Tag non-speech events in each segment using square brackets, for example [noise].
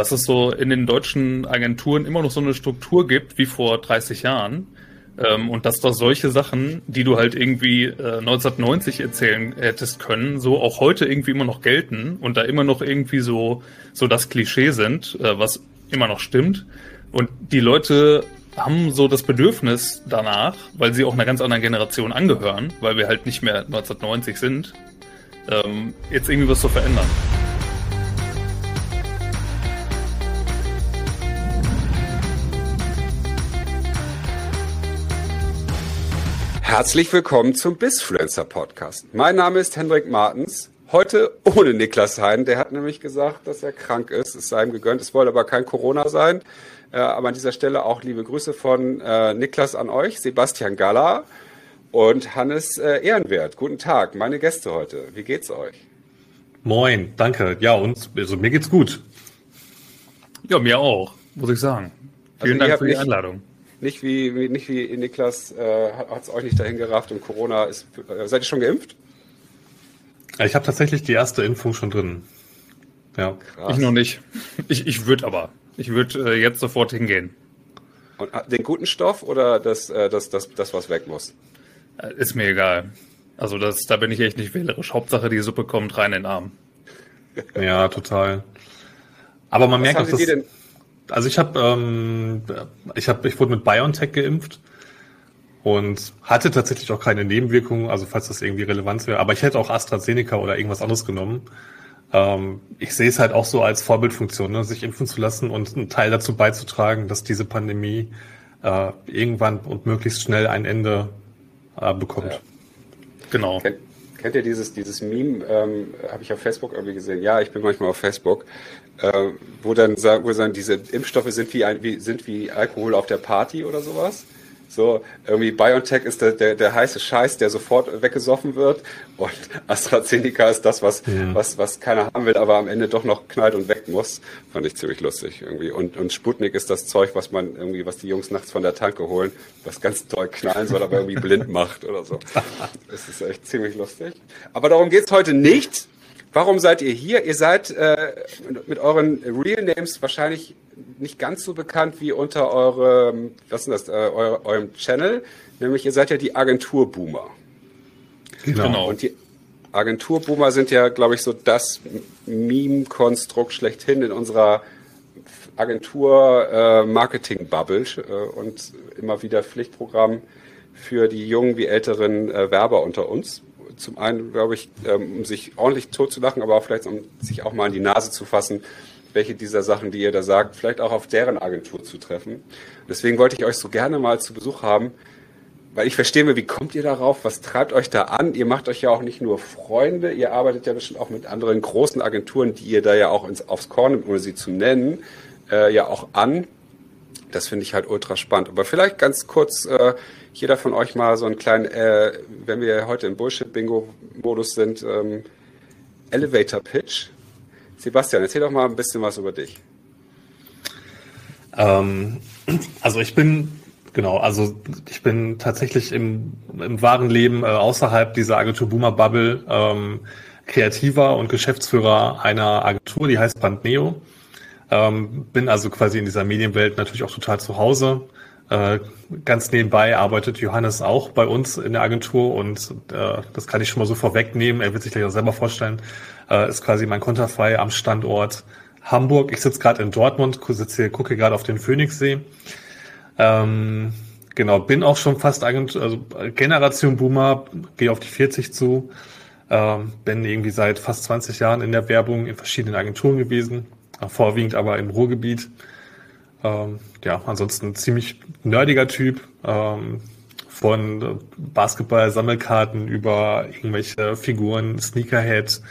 dass es so in den deutschen Agenturen immer noch so eine Struktur gibt wie vor 30 Jahren. Ähm, und dass doch solche Sachen, die du halt irgendwie äh, 1990 erzählen hättest können, so auch heute irgendwie immer noch gelten und da immer noch irgendwie so, so das Klischee sind, äh, was immer noch stimmt. Und die Leute haben so das Bedürfnis danach, weil sie auch einer ganz anderen Generation angehören, weil wir halt nicht mehr 1990 sind, ähm, jetzt irgendwie was zu verändern. Herzlich willkommen zum Bizfluencer Podcast. Mein Name ist Hendrik Martens. Heute ohne Niklas Hein. Der hat nämlich gesagt, dass er krank ist. Es sei ihm gegönnt. Es wollte aber kein Corona sein. Äh, aber an dieser Stelle auch liebe Grüße von äh, Niklas an euch, Sebastian Galla und Hannes äh, Ehrenwert. Guten Tag, meine Gäste heute. Wie geht's euch? Moin, danke. Ja, uns, also mir geht's gut. Ja, mir auch, muss ich sagen. Vielen also Dank für die nicht, Einladung. Nicht wie, wie, nicht wie Niklas äh, hat es euch nicht dahin gerafft und Corona ist. Äh, seid ihr schon geimpft? Ich habe tatsächlich die erste Impfung schon drin. Ja. Krass. Ich noch nicht. Ich, ich würde aber. Ich würde äh, jetzt sofort hingehen. Und äh, den guten Stoff oder das, äh, das, das, das, was weg muss? Äh, ist mir egal. Also das, da bin ich echt nicht wählerisch. Hauptsache die Suppe kommt rein in den Arm. Ja, total. Aber man was merkt auch, dass, also ich habe, ähm, ich habe, ich wurde mit BioNTech geimpft und hatte tatsächlich auch keine Nebenwirkungen, also falls das irgendwie relevant wäre. Aber ich hätte auch AstraZeneca oder irgendwas anderes genommen ähm, ich sehe es halt auch so als Vorbildfunktion, ne, sich impfen zu lassen und einen Teil dazu beizutragen, dass diese Pandemie äh, irgendwann und möglichst schnell ein Ende äh, bekommt. Ja. Genau. Kennt, kennt, ihr dieses, dieses Meme, ähm, habe ich auf Facebook irgendwie gesehen? Ja, ich bin manchmal auf Facebook, äh, wo dann wo dann diese Impfstoffe sind wie, ein, wie, sind wie Alkohol auf der Party oder sowas. So, irgendwie BioNTech ist der, der, der heiße Scheiß, der sofort weggesoffen wird. Und AstraZeneca ist das, was, ja. was, was keiner haben will, aber am Ende doch noch knallt und weg muss. Fand ich ziemlich lustig irgendwie. Und, und Sputnik ist das Zeug, was man irgendwie, was die Jungs nachts von der Tanke holen, was ganz toll knallen soll, aber irgendwie blind macht oder so. [laughs] Das ist echt ziemlich lustig. Aber darum geht's heute nicht. Warum seid ihr hier? Ihr seid äh, mit euren Real Names wahrscheinlich nicht ganz so bekannt wie unter eurem, was ist das, äh, eure, eurem Channel, nämlich ihr seid ja die Agenturboomer. Genau. genau. Und die Agenturboomer sind ja, glaube ich, so das Meme-Konstrukt schlechthin in unserer Agentur-Marketing-Bubble äh, äh, und immer wieder Pflichtprogramm für die jungen wie älteren äh, Werber unter uns. Zum einen, glaube ich, ähm, um sich ordentlich totzulachen, aber auch vielleicht um sich auch mal in die Nase zu fassen, welche dieser Sachen, die ihr da sagt, vielleicht auch auf deren Agentur zu treffen. Deswegen wollte ich euch so gerne mal zu Besuch haben, weil ich verstehe mir, wie kommt ihr darauf? Was treibt euch da an? Ihr macht euch ja auch nicht nur Freunde, ihr arbeitet ja bestimmt auch mit anderen großen Agenturen, die ihr da ja auch ins, aufs Korn nimmt, ohne sie zu nennen, äh, ja auch an. Das finde ich halt ultra spannend. Aber vielleicht ganz kurz, äh, jeder von euch mal so einen kleinen, äh, wenn wir heute im Bullshit-Bingo-Modus sind, ähm, Elevator-Pitch. Sebastian, erzähl doch mal ein bisschen was über dich. Ähm, also ich bin, genau, also ich bin tatsächlich im, im wahren Leben äh, außerhalb dieser Agentur Boomer Bubble ähm, Kreativer und Geschäftsführer einer Agentur, die heißt Bandneo. Ähm, bin also quasi in dieser Medienwelt natürlich auch total zu Hause. Äh, ganz nebenbei arbeitet Johannes auch bei uns in der Agentur und äh, das kann ich schon mal so vorwegnehmen. Er wird sich gleich auch selber vorstellen. Äh, ist quasi mein Konterfei am Standort Hamburg. Ich sitze gerade in Dortmund, sitze hier, gucke gerade auf den Phoenixsee. Ähm, genau, bin auch schon fast Agentur, also Generation Boomer, gehe auf die 40 zu. Ähm, bin irgendwie seit fast 20 Jahren in der Werbung in verschiedenen Agenturen gewesen, vorwiegend aber im Ruhrgebiet. Ähm, ja, ansonsten ziemlich nerdiger Typ. Ähm, von Basketball-Sammelkarten über irgendwelche Figuren, Sneakerhead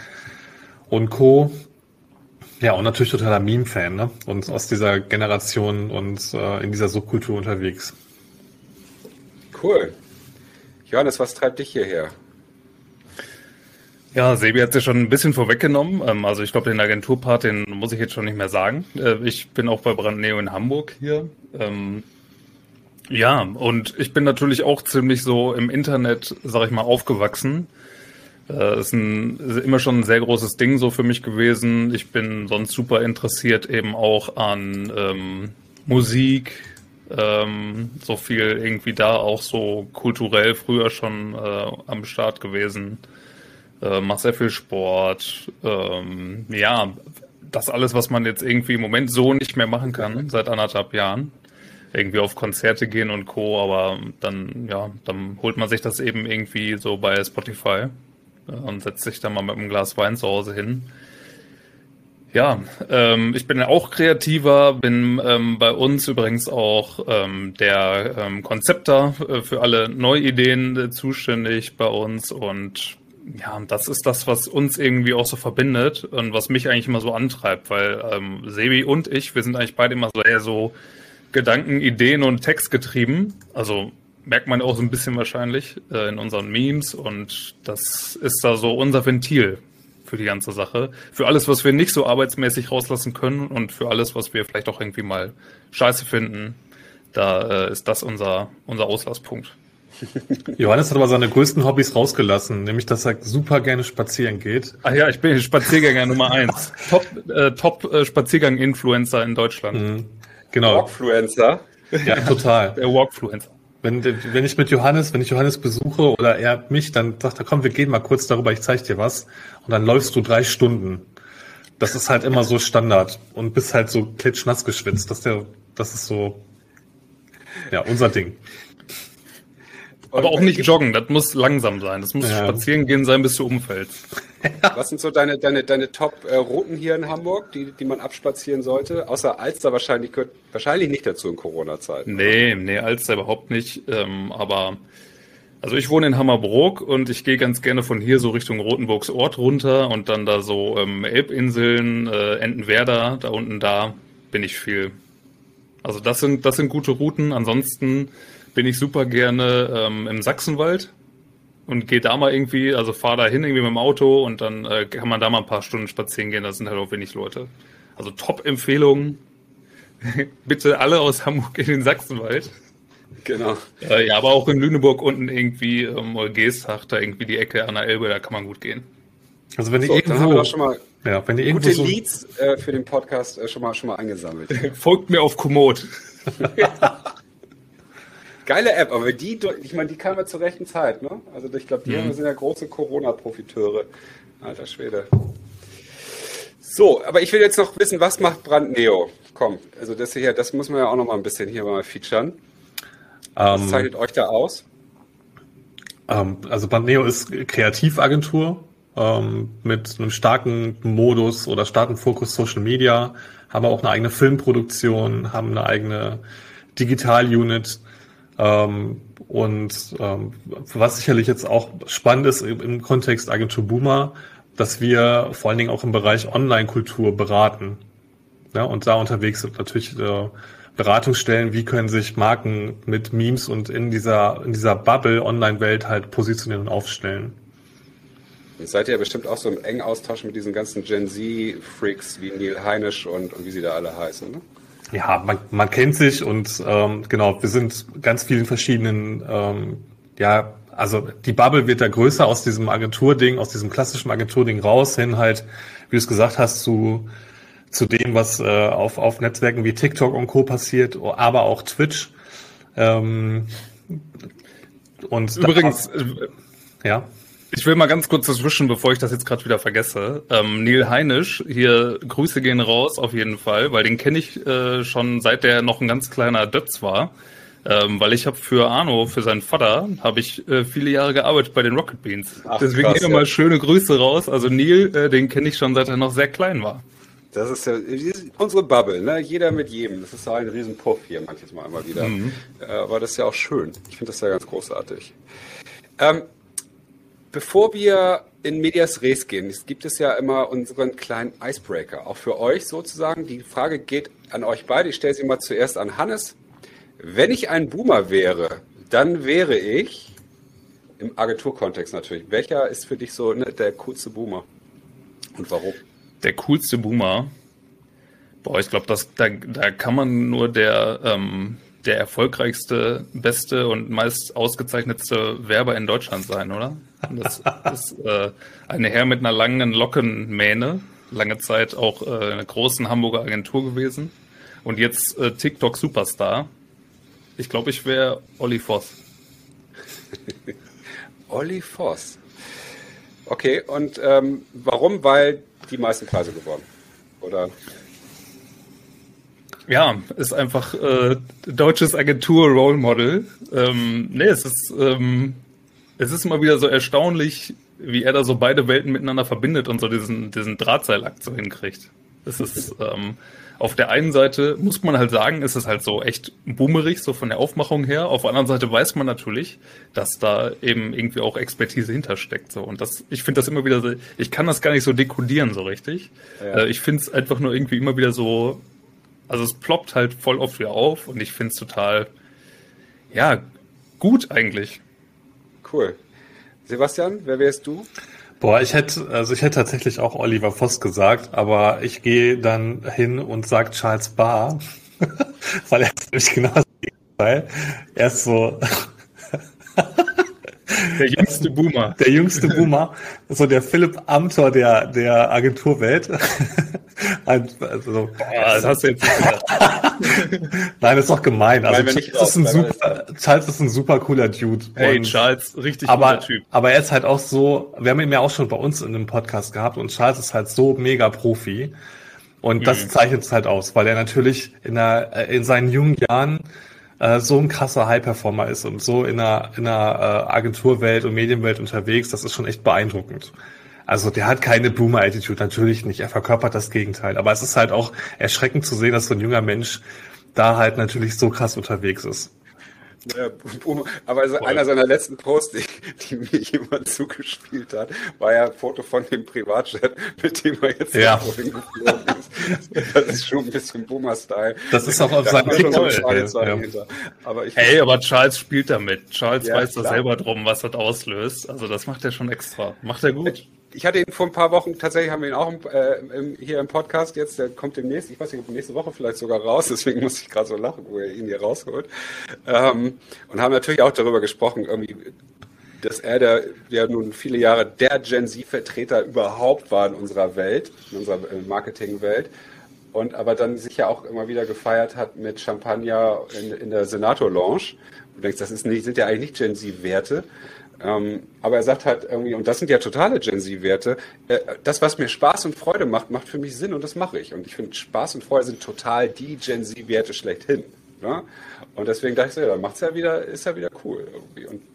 und Co. Ja, und natürlich totaler Meme-Fan, ne? Und aus dieser Generation und äh, in dieser Subkultur unterwegs. Cool. Johannes, was treibt dich hierher? Ja, Sebi hat sich schon ein bisschen vorweggenommen. Ähm, also ich glaube, den Agenturpart, den muss ich jetzt schon nicht mehr sagen. Äh, ich bin auch bei Brandneo in Hamburg hier. Ähm, ja, und ich bin natürlich auch ziemlich so im Internet, sag ich mal, aufgewachsen. Äh, ist, ein, ist immer schon ein sehr großes Ding so für mich gewesen. Ich bin sonst super interessiert eben auch an ähm, Musik, ähm, so viel irgendwie da auch so kulturell früher schon äh, am Start gewesen. Äh, mach sehr viel Sport. Ähm, ja, das alles, was man jetzt irgendwie im Moment so nicht mehr machen kann, seit anderthalb Jahren. Irgendwie auf Konzerte gehen und Co., aber dann, ja, dann holt man sich das eben irgendwie so bei Spotify äh, und setzt sich dann mal mit einem Glas Wein zu Hause hin. Ja, ähm, ich bin auch kreativer, bin ähm, bei uns übrigens auch ähm, der ähm, Konzepter äh, für alle Neuideen äh, zuständig bei uns und ja, das ist das, was uns irgendwie auch so verbindet und was mich eigentlich immer so antreibt, weil ähm, Sebi und ich, wir sind eigentlich beide immer so eher so Gedanken, Ideen und Text getrieben. Also merkt man auch so ein bisschen wahrscheinlich äh, in unseren Memes und das ist da so unser Ventil für die ganze Sache. Für alles, was wir nicht so arbeitsmäßig rauslassen können und für alles, was wir vielleicht auch irgendwie mal scheiße finden, da äh, ist das unser, unser Auslasspunkt. Johannes hat aber seine größten Hobbys rausgelassen, nämlich dass er super gerne spazieren geht. Ach ja, ich bin Spaziergänger Nummer eins. [laughs] Top, äh, Top äh, Spaziergang-Influencer in Deutschland. Mhm. Genau. Walkfluencer. Ja, total. [laughs] Der Walkfluencer. Wenn, wenn ich mit Johannes, wenn ich Johannes besuche oder er mich, dann sagt er, komm, wir gehen mal kurz darüber, ich zeig dir was. Und dann läufst du drei Stunden. Das ist halt immer so Standard und bist halt so klitschnass geschwitzt. Das, der, das ist so, ja, unser Ding. Aber auch nicht joggen, das muss langsam sein. Das muss ja. spazieren gehen sein, bis du umfällst. [laughs] Was sind so deine, deine, deine Top-Routen hier in Hamburg, die, die man abspazieren sollte? Außer Alster wahrscheinlich gehört wahrscheinlich nicht dazu in Corona-Zeiten. Nee, nee, Alster überhaupt nicht. Ähm, aber also ich wohne in Hammerbrook und ich gehe ganz gerne von hier so Richtung Rotenburgs Ort runter und dann da so ähm, Elbinseln, äh, Entenwerder, da unten da bin ich viel. Also das sind, das sind gute Routen. Ansonsten bin ich super gerne ähm, im Sachsenwald und gehe da mal irgendwie, also fahre da hin irgendwie mit dem Auto und dann äh, kann man da mal ein paar Stunden spazieren gehen. Da sind halt auch wenig Leute. Also Top-Empfehlung. [laughs] Bitte alle aus Hamburg in den Sachsenwald. Genau. Äh, ja, aber auch in Lüneburg unten irgendwie, ähm, Geestach, da irgendwie die Ecke an der Elbe, da kann man gut gehen. Also wenn ihr so, irgendwo, schon mal ja, wenn ihr irgendwo gute so Leads äh, für den Podcast äh, schon mal schon mal eingesammelt. [laughs] Folgt mir auf Komoot. [laughs] Geile App, aber die, ich meine, die kam ja zur rechten Zeit, ne? Also ich glaube, die mhm. sind ja große Corona-Profiteure. Alter Schwede. So, aber ich will jetzt noch wissen, was macht Brand Neo? Komm, also das hier, das muss man ja auch noch mal ein bisschen hier mal featuren. Was ähm, zeichnet euch da aus? Ähm, also Brand Neo ist Kreativagentur ähm, mit einem starken Modus oder starken Fokus Social Media, haben auch eine eigene Filmproduktion, haben eine eigene Digital-Unit ähm, und ähm, was sicherlich jetzt auch spannend ist im Kontext Agentur Boomer, dass wir vor allen Dingen auch im Bereich Online-Kultur beraten. Ja, und da unterwegs sind natürlich äh, Beratungsstellen, wie können sich Marken mit Memes und in dieser, in dieser Bubble-Online-Welt halt positionieren und aufstellen. Jetzt seid ihr ja bestimmt auch so im engen Austausch mit diesen ganzen Gen Z-Freaks wie Neil Heinisch und, und wie sie da alle heißen, ne? Ja, man, man kennt sich und ähm, genau, wir sind ganz vielen verschiedenen, ähm, ja, also die Bubble wird da größer aus diesem Agenturding, aus diesem klassischen Agenturding raus, hin halt, wie du es gesagt hast, zu, zu dem, was äh, auf, auf Netzwerken wie TikTok und Co. passiert, aber auch Twitch. Ähm, und übrigens, ja. Ich will mal ganz kurz dazwischen, bevor ich das jetzt gerade wieder vergesse. Ähm, Neil Heinisch, hier Grüße gehen raus auf jeden Fall, weil den kenne ich äh, schon seit der noch ein ganz kleiner Dötz war. Ähm, weil ich habe für Arno, für seinen Vater, habe ich äh, viele Jahre gearbeitet bei den Rocket Beans. Ach, Deswegen krass, hier ja. mal schöne Grüße raus. Also Neil, äh, den kenne ich schon seit er noch sehr klein war. Das ist ja unsere Bubble, ne? Jeder mit jedem. Das ist ja ein Riesenpuff hier manches Mal immer wieder. Mhm. Äh, aber das ist ja auch schön. Ich finde das ja ganz großartig. Ähm, Bevor wir in Medias Res gehen, gibt es ja immer unseren kleinen Icebreaker, auch für euch sozusagen. Die Frage geht an euch beide. Ich stelle sie mal zuerst an Hannes. Wenn ich ein Boomer wäre, dann wäre ich, im Agenturkontext natürlich, welcher ist für dich so ne, der coolste Boomer? Und warum? Der coolste Boomer? Boah, ich glaube, da, da kann man nur der, ähm, der erfolgreichste, beste und meist ausgezeichnetste Werber in Deutschland sein, oder? Das [laughs] ist äh, eine Herr mit einer langen Lockenmähne, lange Zeit auch äh, eine großen Hamburger Agentur gewesen und jetzt äh, TikTok Superstar. Ich glaube, ich wäre Olli Voss. [laughs] Olli Voss. Okay, und ähm, warum? Weil die meisten Preise gewonnen, oder? Ja, ist einfach äh, deutsches Agentur-Role Model. Ähm, nee, es ist, ähm, es ist immer wieder so erstaunlich, wie er da so beide Welten miteinander verbindet und so diesen, diesen Drahtseilakt so hinkriegt. Es ist, ähm, auf der einen Seite muss man halt sagen, ist es halt so echt boomerig, so von der Aufmachung her. Auf der anderen Seite weiß man natürlich, dass da eben irgendwie auch Expertise hintersteckt. So. Und das, ich finde das immer wieder so, ich kann das gar nicht so dekodieren so richtig. Ja. Äh, ich finde es einfach nur irgendwie immer wieder so also es ploppt halt voll oft wieder auf und ich finde es total, ja, gut eigentlich. Cool. Sebastian, wer wärst du? Boah, ich hätte, also ich hätte tatsächlich auch Oliver Voss gesagt, aber ich gehe dann hin und sage Charles Barr, [laughs] weil er ist nämlich genau das Gegenteil. Er ist so, Der [laughs] jüngste Boomer. Der jüngste Boomer. So der Philipp Amthor der, der Agenturwelt. [laughs] also, Boah, das hast du jetzt nicht [laughs] Nein, das ist doch gemein. Also Charles, ist ein super, Charles ist ein super cooler Dude. Hey, und, Charles, richtig aber, cooler Typ. Aber er ist halt auch so, wir haben ihn ja auch schon bei uns in einem Podcast gehabt und Charles ist halt so mega Profi. Und das mhm. zeichnet es halt aus, weil er natürlich in, der, in seinen jungen Jahren äh, so ein krasser High-Performer ist und so in einer, in einer äh, Agenturwelt und Medienwelt unterwegs, das ist schon echt beeindruckend. Also der hat keine Boomer-Attitude, natürlich nicht. Er verkörpert das Gegenteil. Aber es ist halt auch erschreckend zu sehen, dass so ein junger Mensch da halt natürlich so krass unterwegs ist. Ja, aber also einer seiner letzten Posts, die, die, mir jemand zugespielt hat, war ja ein Foto von dem Privatjet, mit dem er jetzt ja. geflogen ist. Das ist schon ein bisschen Boomer-Style. Das ist auch auf seinem TikTok. Ja. Aber ich hey, aber Charles spielt damit. Charles ja, weiß da selber drum, was das auslöst. Also das macht er schon extra. Macht er gut ich hatte ihn vor ein paar Wochen, tatsächlich haben wir ihn auch äh, im, hier im Podcast jetzt, der kommt demnächst, ich weiß nicht, nächste Woche vielleicht sogar raus, [laughs] deswegen muss ich gerade so lachen, wo er ihn hier rausholt. Ähm, und haben natürlich auch darüber gesprochen, irgendwie, dass er der, der nun viele Jahre der Gen Z-Vertreter überhaupt war in unserer Welt, in unserer äh, Marketingwelt. Und aber dann sich ja auch immer wieder gefeiert hat mit Champagner in, in der Senator-Lounge. Du denkst, das ist nicht, sind ja eigentlich nicht Gen Z-Werte. Ähm, aber er sagt halt irgendwie, und das sind ja totale Gen Z-Werte, äh, das, was mir Spaß und Freude macht, macht für mich Sinn und das mache ich. Und ich finde, Spaß und Freude sind total die Gen Z-Werte schlechthin. Ne? Und deswegen dachte ich so, ja, dann macht's ja wieder, ist ja wieder cool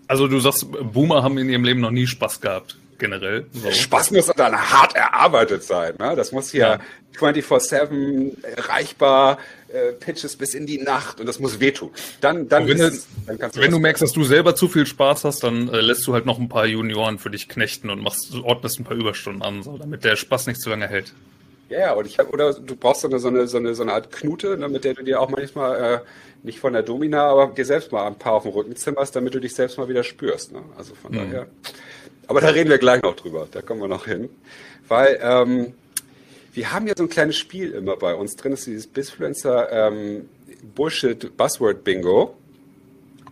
also du sagst, Boomer haben in ihrem Leben noch nie Spaß gehabt generell. So. Spaß muss dann hart erarbeitet sein. Ne? Das muss hier ja. 24-7 erreichbar, äh, Pitches bis in die Nacht und das muss wehtun. Dann, dann, wenn, ist, dann kannst du, wenn du merkst, dass du selber zu viel Spaß hast, dann äh, lässt du halt noch ein paar Junioren für dich knechten und machst, ordnest ein paar Überstunden an, so, damit der Spaß nicht zu lange hält. Ja, ja, und ich hab, oder du brauchst so eine, so eine, so eine, so eine Art Knute, ne, mit der du dir auch manchmal äh, nicht von der Domina, aber dir selbst mal ein paar auf den Rücken zimmerst, damit du dich selbst mal wieder spürst. Ne? Also von mhm. daher. Aber da reden wir gleich noch drüber, da kommen wir noch hin. Weil ähm, wir haben ja so ein kleines Spiel immer bei uns drin, das ist dieses Bisfluencer ähm, Bullshit Buzzword Bingo.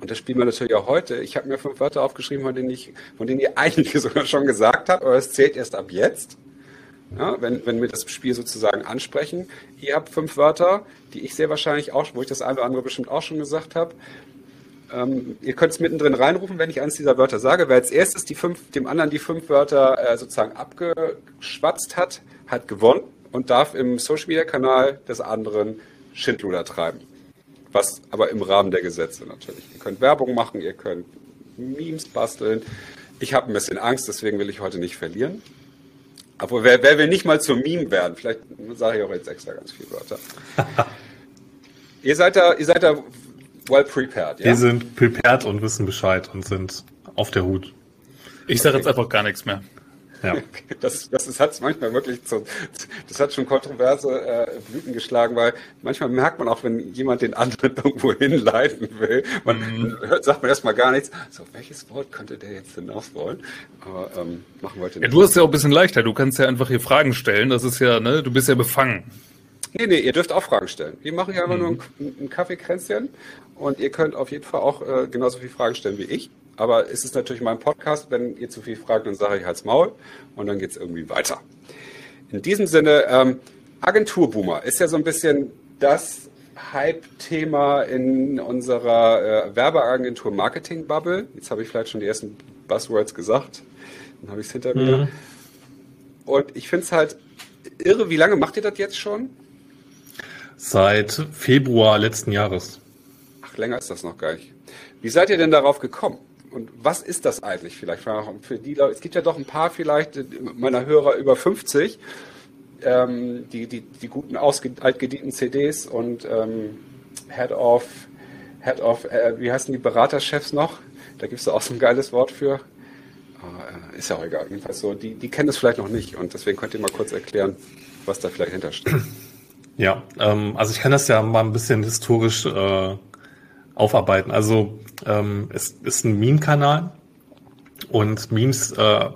Und das spielen wir natürlich auch heute. Ich habe mir fünf Wörter aufgeschrieben, von denen, ich, von denen ihr [laughs] einige sogar schon gesagt habt, aber es zählt erst ab jetzt. Ja, wenn, wenn wir das Spiel sozusagen ansprechen. Ihr habt fünf Wörter, die ich sehr wahrscheinlich auch, wo ich das eine oder andere bestimmt auch schon gesagt habe. Ähm, ihr könnt es mittendrin reinrufen, wenn ich eines dieser Wörter sage. Wer als erstes die fünf, dem anderen die fünf Wörter äh, sozusagen abgeschwatzt hat, hat gewonnen und darf im Social Media Kanal des anderen Schindluder treiben. Was aber im Rahmen der Gesetze natürlich. Ihr könnt Werbung machen, ihr könnt Memes basteln. Ich habe ein bisschen Angst, deswegen will ich heute nicht verlieren. Aber wer, wer will nicht mal zum Meme werden? Vielleicht sage ich auch jetzt extra ganz viele Wörter. [laughs] ihr seid da, ihr seid da well prepared, ja? Wir sind prepared und wissen Bescheid und sind auf der Hut. Ich sage jetzt einfach gar nichts mehr. Ja. [laughs] Das, das, das hat manchmal wirklich zu, das hat schon kontroverse äh, Blüten geschlagen, weil manchmal merkt man auch, wenn jemand den anderen [laughs] irgendwo hinleiten will, man mhm. hört, sagt man erstmal gar nichts. So, welches Wort könnte der jetzt hinaus wollen? Aber ähm, machen wir heute nicht. Ja, du hast ja auch ein bisschen leichter. Du kannst ja einfach hier Fragen stellen. Das ist ja, ne, du bist ja befangen. Nee, nee, ihr dürft auch Fragen stellen. Wir machen ja einfach mhm. nur ein, ein Kaffeekränzchen und ihr könnt auf jeden Fall auch äh, genauso viele Fragen stellen wie ich. Aber es ist natürlich mein Podcast. Wenn ihr zu viel fragt, dann sage ich halt's Maul und dann geht's irgendwie weiter. In diesem Sinne, ähm, Agenturboomer ist ja so ein bisschen das Hype-Thema in unserer äh, Werbeagentur Marketing Bubble. Jetzt habe ich vielleicht schon die ersten Buzzwords gesagt. Dann habe ich es hinter mir. Mhm. Und ich finde es halt irre. Wie lange macht ihr das jetzt schon? Seit Februar letzten Jahres. Ach, länger ist das noch gar nicht. Wie seid ihr denn darauf gekommen? Und was ist das eigentlich vielleicht für die? Es gibt ja doch ein paar vielleicht meiner Hörer über 50, ähm, die, die, die guten altgedienten CDs und ähm, Head of, Head of, äh, wie heißen die Beraterchefs noch? Da gibt es auch so ein geiles Wort für. Oh, ist ja auch egal. Jedenfalls so, die, die kennen es vielleicht noch nicht und deswegen könnt ihr mal kurz erklären, was da vielleicht hintersteht. Ja, ähm, also ich kann das ja mal ein bisschen historisch äh, aufarbeiten. Also ähm, es ist ein Meme-Kanal und Memes äh,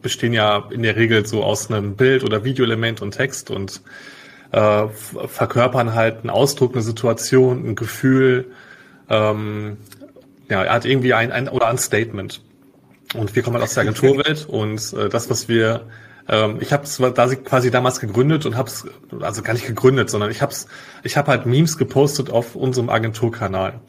bestehen ja in der Regel so aus einem Bild oder Videoelement und Text und äh, verkörpern halt einen Ausdruck, eine Situation, ein Gefühl, ähm, ja, er hat irgendwie ein, ein oder ein Statement. Und wir kommen halt aus der Agenturwelt und äh, das, was wir ähm, ich habe es da quasi damals gegründet und habe es, also gar nicht gegründet, sondern ich habe ich habe halt Memes gepostet auf unserem Agenturkanal,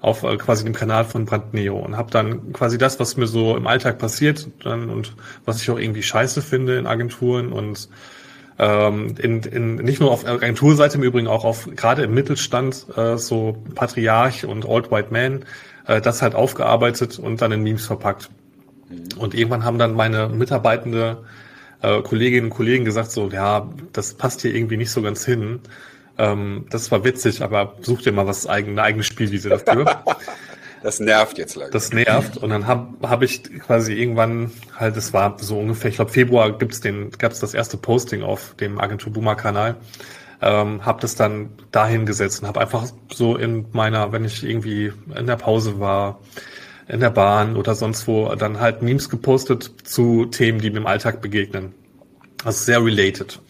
auf äh, quasi dem Kanal von Brandneo und habe dann quasi das, was mir so im Alltag passiert dann, und was ich auch irgendwie scheiße finde in Agenturen und ähm, in, in, nicht nur auf Agenturseite, im Übrigen auch auf gerade im Mittelstand, äh, so Patriarch und Old White Man, äh, das halt aufgearbeitet und dann in Memes verpackt. Mhm. Und irgendwann haben dann meine Mitarbeitende äh, Kolleginnen und Kollegen gesagt, so, ja, das passt hier irgendwie nicht so ganz hin. Ähm, das war witzig, aber such dir mal was eigen, eine eigene Spielwiese dafür. [laughs] Das nervt jetzt langsam. Das nervt. Und dann habe hab ich quasi irgendwann halt, es war so ungefähr, ich glaube Februar gibt's den, gab's das erste Posting auf dem Agentur Boomer Kanal. Ähm, habe das dann dahin gesetzt und habe einfach so in meiner, wenn ich irgendwie in der Pause war, in der Bahn oder sonst wo dann halt Memes gepostet zu Themen, die mir im Alltag begegnen. Also sehr related.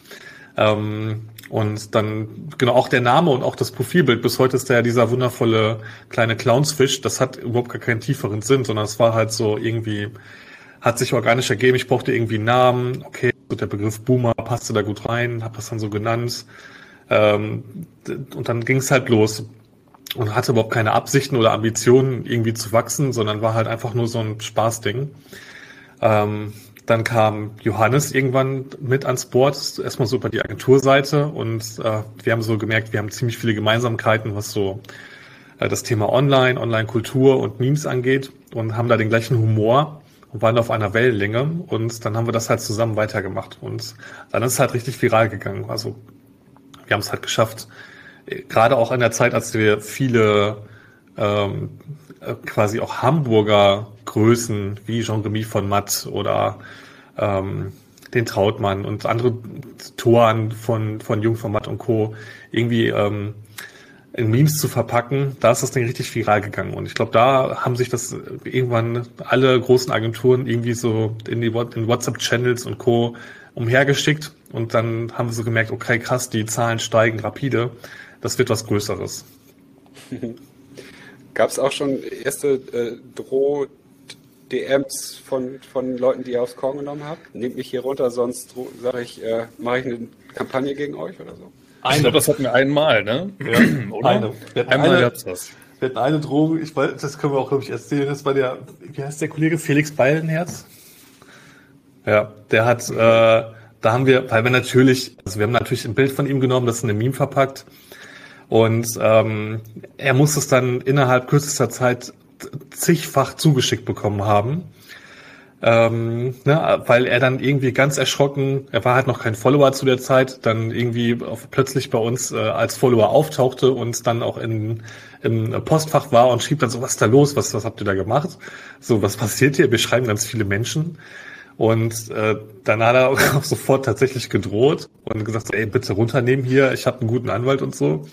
Ähm, und dann, genau, auch der Name und auch das Profilbild. Bis heute ist der ja dieser wundervolle kleine Clownsfisch. Das hat überhaupt gar keinen tieferen Sinn, sondern es war halt so irgendwie, hat sich organisch ergeben. Ich brauchte irgendwie einen Namen. Okay, so der Begriff Boomer passte da gut rein, habe das dann so genannt. Ähm, und dann ging es halt los und hatte überhaupt keine Absichten oder Ambitionen, irgendwie zu wachsen, sondern war halt einfach nur so ein Spaßding. Ähm, dann kam Johannes irgendwann mit ans Board, erstmal so über die Agenturseite und äh, wir haben so gemerkt, wir haben ziemlich viele Gemeinsamkeiten, was so äh, das Thema Online, Online-Kultur und Memes angeht und haben da den gleichen Humor und waren auf einer Wellenlänge und dann haben wir das halt zusammen weitergemacht und dann ist es halt richtig viral gegangen. Also wir haben es halt geschafft, gerade auch in der Zeit, als wir viele ähm, quasi auch Hamburger Größen wie Jean-Remy von Matt oder ähm, den Trautmann und andere Toren von, von Jung von Matt und Co. irgendwie ähm, in Memes zu verpacken, da ist das Ding richtig viral gegangen. Und ich glaube, da haben sich das irgendwann alle großen Agenturen irgendwie so in die in WhatsApp-Channels und Co. umhergeschickt. Und dann haben wir so gemerkt, okay, krass, die Zahlen steigen rapide das wird was Größeres. [laughs] Gab es auch schon erste äh, Droh-DMs von, von Leuten, die ihr aufs Korn genommen habt? Nehmt mich hier runter, sonst sage ich, äh, mache ich eine Kampagne gegen euch oder so? Ich glaube, das hatten wir einmal, ne? Ja, [clears throat] oder? Eine. Wir einmal gab es das. Wir hatten eine Drohung, ich weiß, das können wir auch, glaube ich, erzählen. Das war der, wie heißt der Kollege? Felix Beilenherz? Ja, der hat, äh, da haben wir, weil wir natürlich, also wir haben natürlich ein Bild von ihm genommen, das ist in einem Meme verpackt. Und ähm, er muss es dann innerhalb kürzester Zeit zigfach zugeschickt bekommen haben. Ähm, ne, weil er dann irgendwie ganz erschrocken, er war halt noch kein Follower zu der Zeit, dann irgendwie auf, plötzlich bei uns äh, als Follower auftauchte und dann auch in, im Postfach war und schrieb dann so, was ist da los, was, was habt ihr da gemacht? So, was passiert hier? Wir schreiben ganz viele Menschen. Und äh, dann hat er [laughs] auch sofort tatsächlich gedroht und gesagt, ey, bitte runternehmen hier, ich habe einen guten Anwalt und so.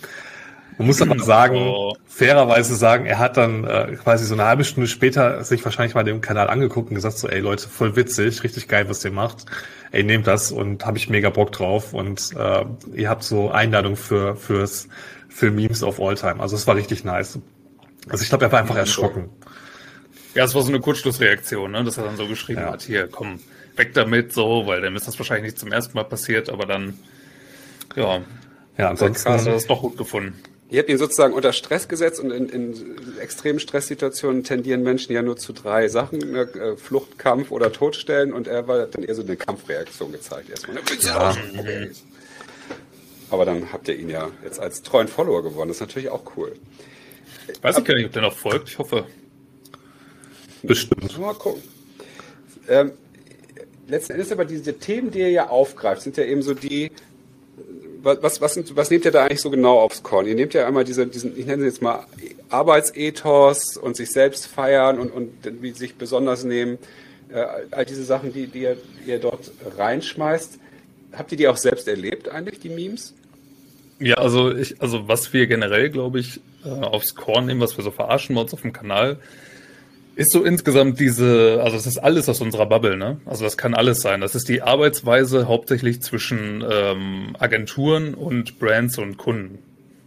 Man muss aber sagen, oh. fairerweise sagen, er hat dann äh, quasi so eine halbe Stunde später sich wahrscheinlich mal den Kanal angeguckt und gesagt so, ey Leute, voll witzig, richtig geil, was ihr macht. Ey, nehmt das und habe ich mega Bock drauf und äh, ihr habt so Einladung für fürs für Memes of All Time. Also es war richtig nice. Also ich glaube, er war einfach erschrocken. Ja, es war so eine Kurzschlussreaktion, ne? dass er dann so geschrieben ja. hat, hier, komm, weg damit, so, weil dann ist das wahrscheinlich nicht zum ersten Mal passiert, aber dann, ja, ja ansonsten hat er das doch gut gefunden. Ihr habt ihn sozusagen unter Stress gesetzt und in, in extremen Stresssituationen tendieren Menschen ja nur zu drei Sachen, ne? Äh, Flucht, Kampf oder Todstellen und er war dann eher so eine Kampfreaktion gezeigt erstmal. Ja. Okay. Aber dann habt ihr ihn ja jetzt als treuen Follower gewonnen, das ist natürlich auch cool. Weiß ich gar nicht, ob der noch folgt, ich hoffe. Bestimmt. Mal gucken. Ähm, letzten Endes aber diese Themen, die ihr ja aufgreift, sind ja eben so die, was, was, was nehmt ihr da eigentlich so genau aufs Korn? Ihr nehmt ja einmal diese, diesen, ich nenne es jetzt mal Arbeitsethos und sich selbst feiern und, und wie sich besonders nehmen, äh, all diese Sachen, die, die, ihr, die ihr dort reinschmeißt. Habt ihr die auch selbst erlebt eigentlich, die Memes? Ja, also ich, also was wir generell, glaube ich, äh, aufs Korn nehmen, was wir so verarschen bei uns auf dem Kanal, ist so insgesamt diese, also es ist alles aus unserer Bubble, ne? Also das kann alles sein. Das ist die Arbeitsweise hauptsächlich zwischen ähm, Agenturen und Brands und Kunden.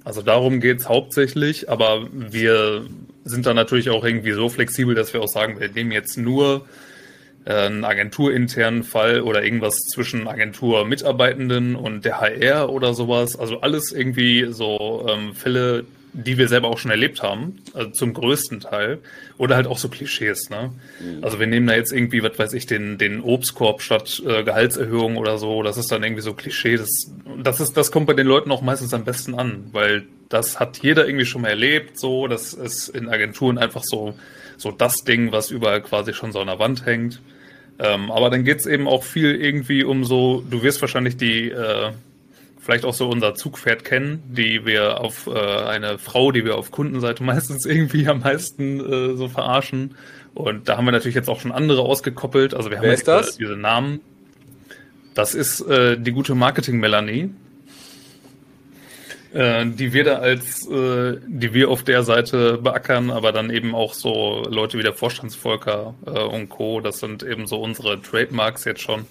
Also darum geht's hauptsächlich, aber wir sind da natürlich auch irgendwie so flexibel, dass wir auch sagen, wir nehmen jetzt nur äh, einen agenturinternen Fall oder irgendwas zwischen Agentur-Mitarbeitenden und der HR oder sowas. Also alles irgendwie so ähm, Fälle, die wir selber auch schon erlebt haben, also zum größten Teil. Oder halt auch so Klischees, ne? Mhm. Also wir nehmen da jetzt irgendwie, was weiß ich, den, den Obstkorb statt äh, Gehaltserhöhung oder so. Das ist dann irgendwie so Klischee. Das, das ist, das kommt bei den Leuten auch meistens am besten an, weil das hat jeder irgendwie schon mal erlebt, so. Das ist in Agenturen einfach so, so das Ding, was überall quasi schon so an der Wand hängt. Ähm, aber dann geht's eben auch viel irgendwie um so, du wirst wahrscheinlich die, äh, vielleicht auch so unser Zugpferd kennen, die wir auf äh, eine Frau, die wir auf Kundenseite [laughs] meistens irgendwie am meisten äh, so verarschen. Und da haben wir natürlich jetzt auch schon andere ausgekoppelt. Also wir haben Wer jetzt das? diese Namen. Das ist äh, die gute Marketing-Melanie, äh, die wir da als, äh, die wir auf der Seite beackern, aber dann eben auch so Leute wie der Vorstandsvolker äh, und Co. Das sind eben so unsere Trademarks jetzt schon.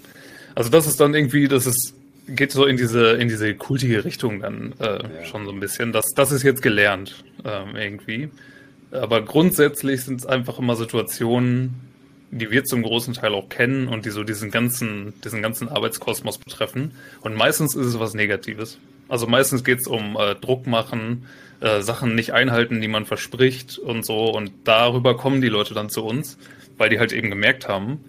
Also das ist dann irgendwie, das ist geht so in diese in diese kultige Richtung dann äh, ja. schon so ein bisschen. Das das ist jetzt gelernt ähm, irgendwie. Aber grundsätzlich sind es einfach immer Situationen, die wir zum großen Teil auch kennen und die so diesen ganzen diesen ganzen Arbeitskosmos betreffen. Und meistens ist es was Negatives. Also meistens geht es um äh, Druck machen, äh, Sachen nicht einhalten, die man verspricht und so. Und darüber kommen die Leute dann zu uns, weil die halt eben gemerkt haben,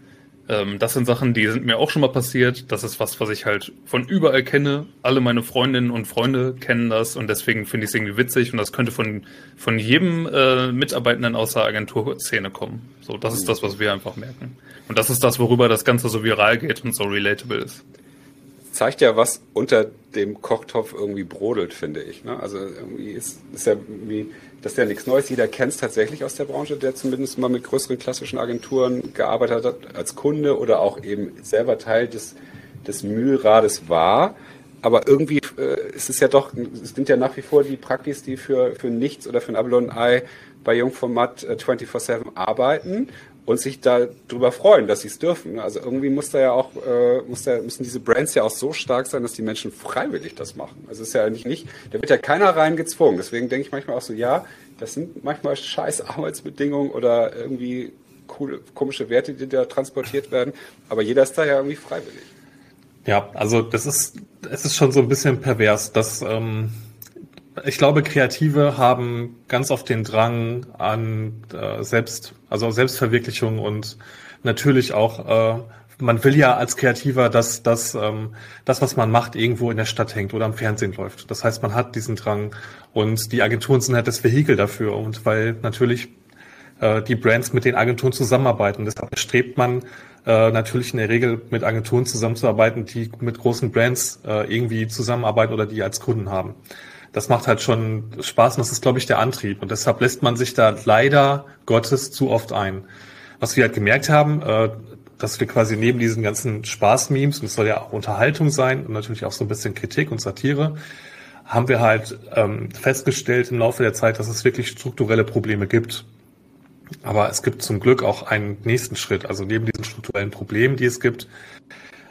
ähm, das sind Sachen, die sind mir auch schon mal passiert. Das ist was, was ich halt von überall kenne. Alle meine Freundinnen und Freunde kennen das und deswegen finde ich es irgendwie witzig und das könnte von, von jedem äh, Mitarbeitenden aus der Agenturszene kommen. So, das ist das, was wir einfach merken. Und das ist das, worüber das Ganze so viral geht und so relatable ist zeigt ja, was unter dem Kochtopf irgendwie brodelt, finde ich. Ne? Also irgendwie ist, ist ja irgendwie, das ist ja nichts Neues. Jeder kennt es tatsächlich aus der Branche, der zumindest mal mit größeren klassischen Agenturen gearbeitet hat, als Kunde oder auch eben selber Teil des, des Mühlrades war. Aber irgendwie äh, ist es ja doch, es sind ja nach wie vor die Praktis, die für, für nichts oder für ein Abelon Ei bei Jungformat äh, 24-7 arbeiten und sich darüber freuen, dass sie es dürfen. Also irgendwie muss da ja auch, äh, muss da, müssen diese Brands ja auch so stark sein, dass die Menschen freiwillig das machen. Also es ist ja eigentlich nicht, da wird ja keiner reingezwungen. Deswegen denke ich manchmal auch so, ja, das sind manchmal scheiß Arbeitsbedingungen oder irgendwie coole, komische Werte, die da transportiert werden. Aber jeder ist da ja irgendwie freiwillig. Ja, also das ist, es ist schon so ein bisschen pervers, dass ähm, ich glaube, Kreative haben ganz oft den Drang an äh, Selbst, also Selbstverwirklichung und natürlich auch, äh, man will ja als Kreativer, dass, dass ähm, das, was man macht, irgendwo in der Stadt hängt oder am Fernsehen läuft. Das heißt, man hat diesen Drang und die Agenturen sind halt das Vehikel dafür und weil natürlich äh, die Brands mit den Agenturen zusammenarbeiten. Deshalb strebt man äh, natürlich in der Regel mit Agenturen zusammenzuarbeiten, die mit großen Brands äh, irgendwie zusammenarbeiten oder die als Kunden haben das macht halt schon Spaß und das ist, glaube ich, der Antrieb. Und deshalb lässt man sich da leider Gottes zu oft ein. Was wir halt gemerkt haben, äh, dass wir quasi neben diesen ganzen Spaß-Memes, und es soll ja auch Unterhaltung sein und natürlich auch so ein bisschen Kritik und Satire, haben wir halt ähm, festgestellt im Laufe der Zeit, dass es wirklich strukturelle Probleme gibt. Aber es gibt zum Glück auch einen nächsten Schritt. Also neben diesen strukturellen Problemen, die es gibt,